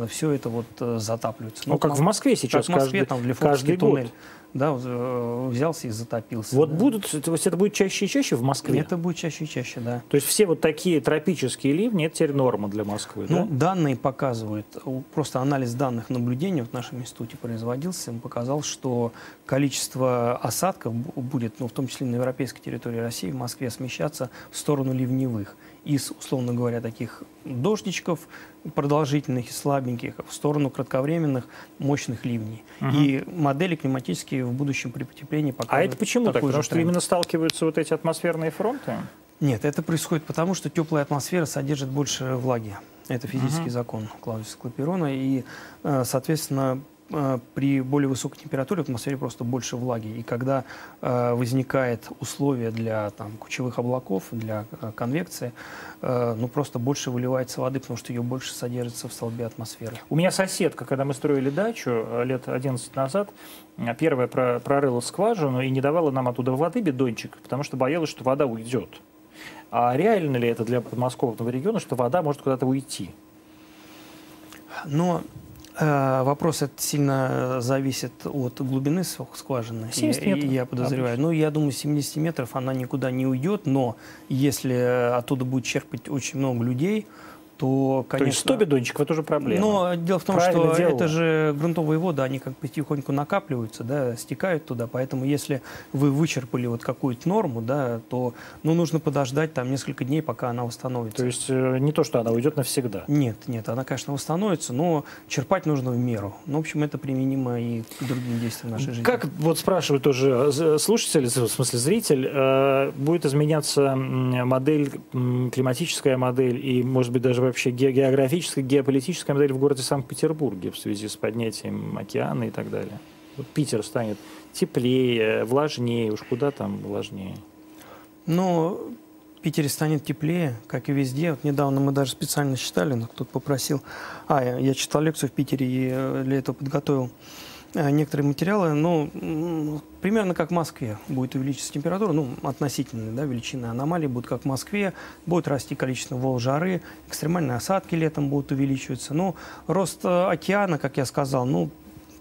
все это вот э, затапливается. Ну, как в Москве сейчас как в Москве, каждый, там, Лефортовский каждый год. туннель, да, вот, э, взялся и затопился. Вот да. будут, то есть это будет чаще и чаще в Москве? Это будет чаще и чаще, да. То есть все вот такие тропические ливни, это теперь норма для Москвы, Ну, да? данные показывают, просто анализ данных наблюдений в нашем институте производился, он показал, что количество осадков бу- будет, ну, в том числе на европейской территории России, в Москве, смещаться в сторону ливневых. Из, условно говоря, таких дождичков продолжительных и слабеньких в сторону кратковременных мощных ливней. Мгм. И модели климатические в будущем при потеплении А показывают это почему так? Потому что тренд. именно сталкиваются вот эти атмосферные фронты? Нет, это происходит потому, что теплая атмосфера содержит больше влаги. Это физический Мгм. закон Клаудиуса Клаперона. И, э, соответственно, при более высокой температуре в атмосфере просто больше влаги. И когда э, возникает условие для там, кучевых облаков, для э, конвекции, э, ну просто больше выливается воды, потому что ее больше содержится в столбе атмосферы. У меня соседка, когда мы строили дачу э, лет 11 назад, э, первая про прорыла скважину и не давала нам оттуда воды бидончик, потому что боялась, что вода уйдет. А реально ли это для подмосковного региона, что вода может куда-то уйти? Но э, вопрос это сильно зависит от глубины скважины. 70 метров. Я, я подозреваю. Обычно. Ну, я думаю, 70 метров она никуда не уйдет, но если оттуда будет черпать очень много людей, то, конечно... То есть 100 бидончиков – это уже проблема. Но дело в том, Правильно что делала. это же грунтовые воды, они как потихоньку накапливаются, да, стекают туда, поэтому если вы вычерпали вот какую-то норму, да, то ну, нужно подождать там несколько дней, пока она восстановится. То есть э, не то, что она уйдет навсегда? Нет, нет, она, конечно, восстановится, но черпать нужно в меру. Ну, в общем, это применимо и к другим действиям нашей жизни. Как вот спрашивает тоже э, слушатель, в смысле зритель, э, будет изменяться модель, климатическая модель и, может быть, даже вообще географическая, геополитическая модель в городе Санкт-Петербурге в связи с поднятием океана и так далее. Вот Питер станет теплее, влажнее, уж куда там влажнее? Ну, Питере станет теплее, как и везде. Вот недавно мы даже специально считали, но кто-то попросил. А, я, я читал лекцию в Питере и э, для этого подготовил некоторые материалы, ну, примерно как в Москве будет увеличиться температура, ну, относительно, да, величины аномалий будет как в Москве, будет расти количество волн жары, экстремальные осадки летом будут увеличиваться. Ну, рост э, океана, как я сказал, ну,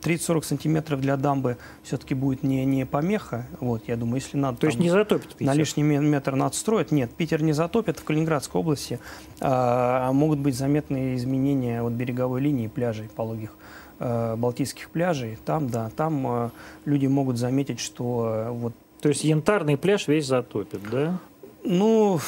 30-40 сантиметров для дамбы все-таки будет не, не помеха. Вот, я думаю, если надо... То есть не затопит Питер? На лишний метр надо строить. Нет, Питер не затопит. В Калининградской области а, могут быть заметные изменения от береговой линии пляжей пологих э, балтийских пляжей, там, да, там э, люди могут заметить, что э, вот... То есть янтарный пляж весь затопит, да? Ну,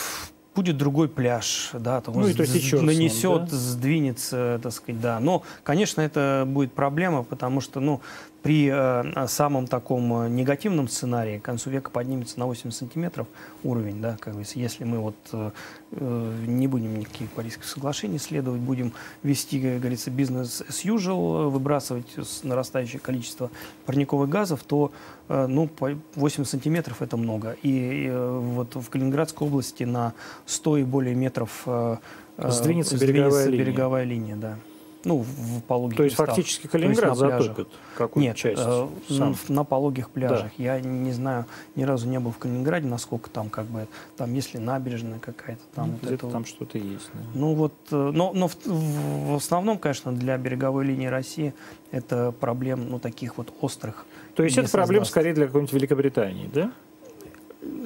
будет другой пляж, да, то ну, и то нанесет, ним, да? сдвинется, так сказать, да. Но, конечно, это будет проблема, потому что, ну, при э, самом таком э, негативном сценарии к концу века поднимется на 80 сантиметров уровень, да, как бы, если мы вот э, не будем никаких Парижских соглашений следовать, будем вести, как говорится, бизнес as usual, выбрасывать нарастающее количество парниковых газов, то э, ну, 80 сантиметров это много. И вот в Калининградской области на 100 и более метров э, сдвинется, береговая, береговая линия. линия да. Ну, в пологих То есть местах. фактически Калининград затопит какую-то Нет, часть? Э, сам. на пологих пляжах. Да. Я не знаю, ни разу не был в Калининграде, насколько там как бы, там есть ли набережная какая-то. Там, ну, вот где-то там вот. что-то есть. Да. Ну вот, э, но, но в, в основном, конечно, для береговой линии России это проблем, ну, таких вот острых. То есть это проблема скорее для какой-нибудь Великобритании, да?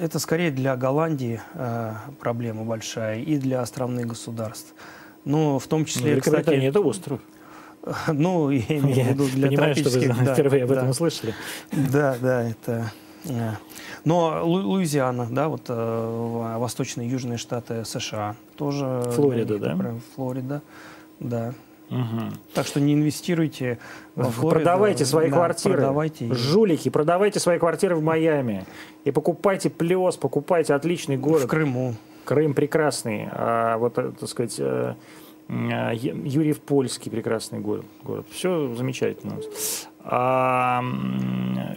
Это скорее для Голландии э, проблема большая и для островных государств. Ну, в том числе, ну, кстати... это остров. Ну, я имею в виду для понимаю, что вы да, впервые об этом да. услышали. Да, да, это... Э, но Лу Луизиана, да, вот э, восточные южные штаты США тоже... Флорида, да? Флорида, да. Угу. Так что не инвестируйте в Флориду. Продавайте свои да, квартиры. Продавайте. Жулики, продавайте свои квартиры в Майами. И покупайте плес, покупайте отличный город. В Крыму. Крым прекрасный, а вот, э, так сказать, э, э, Юрьев Польский прекрасный город. город. Все замечательно. А,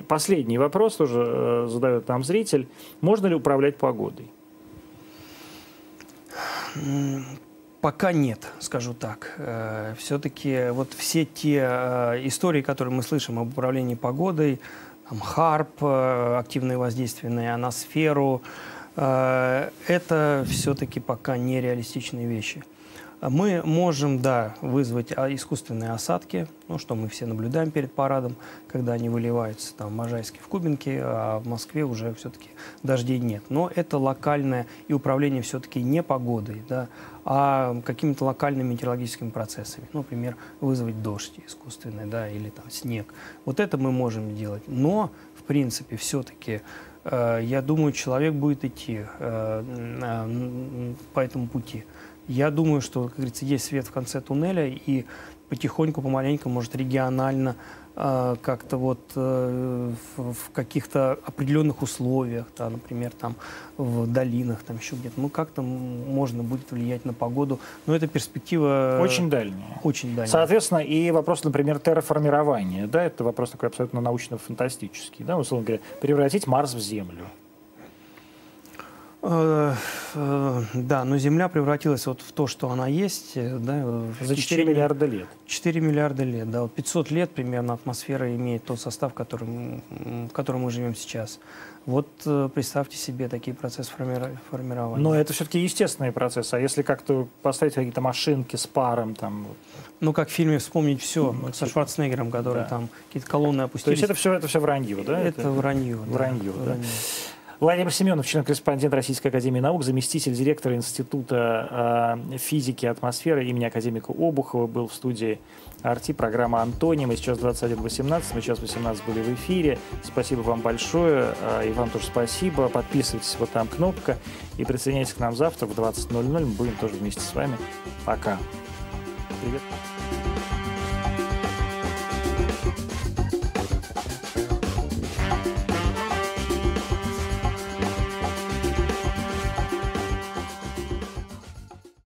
последний вопрос тоже задает нам зритель. Можно ли управлять погодой? Пока нет, скажу так. Все-таки вот все те истории, которые мы слышим об управлении погодой, там, ХАРП, активное воздействие на ионосферу, это все-таки пока нереалистичные вещи. Мы можем, да, вызвать а, искусственные осадки, ну, что мы все наблюдаем перед парадом, когда они выливаются там в Можайске, в Кубинке, а в Москве уже все-таки дождей нет. Но это локальное и управление все-таки не погодой, да, а какими-то локальными метеорологическими процессами. Ну, например, вызвать дождь искусственный, да, или там снег. Вот это мы можем делать. Но, в принципе, все-таки я думаю, человек будет идти э, по этому пути. Я думаю, что, как говорится, есть свет в конце туннеля, и потихоньку, помаленьку, может, регионально э, как-то вот э, в, в каких-то определенных условиях, да, например, там в долинах, там еще где-то, ну как-то можно будет влиять на погоду, но это перспектива очень дальняя. Очень дальняя. Соответственно, и вопрос, например, терраформирования, да, это вопрос такой абсолютно научно-фантастический, да, условно говоря, превратить Марс в Землю. Э, э, да, но Земля превратилась вот в то, что она есть. Э, да, За 4 миллиарда лет. 4 миллиарда лет, да. Вот 500 лет примерно атмосфера имеет тот состав, который, в котором мы живем сейчас. Вот представьте себе такие процессы формирования. Но это все-таки естественный процесс. А если как-то поставить какие-то машинки с паром там... Ну, как в фильме «Вспомнить все» ну, со Шварценеггером, который да. там какие-то колонны опустились. То есть это все, это все вранье, да? Это, это вранье. Вранье, да. Вранье. Владимир Семенов, член-корреспондент Российской Академии Наук, заместитель директора Института э, физики и атмосферы имени академика Обухова, был в студии Арти, программа «Антоний». Мы сейчас 21.18, мы сейчас 18 были в эфире. Спасибо вам большое. Э, и вам тоже спасибо. Подписывайтесь, вот там кнопка. И присоединяйтесь к нам завтра в 20.00. Мы будем тоже вместе с вами. Пока.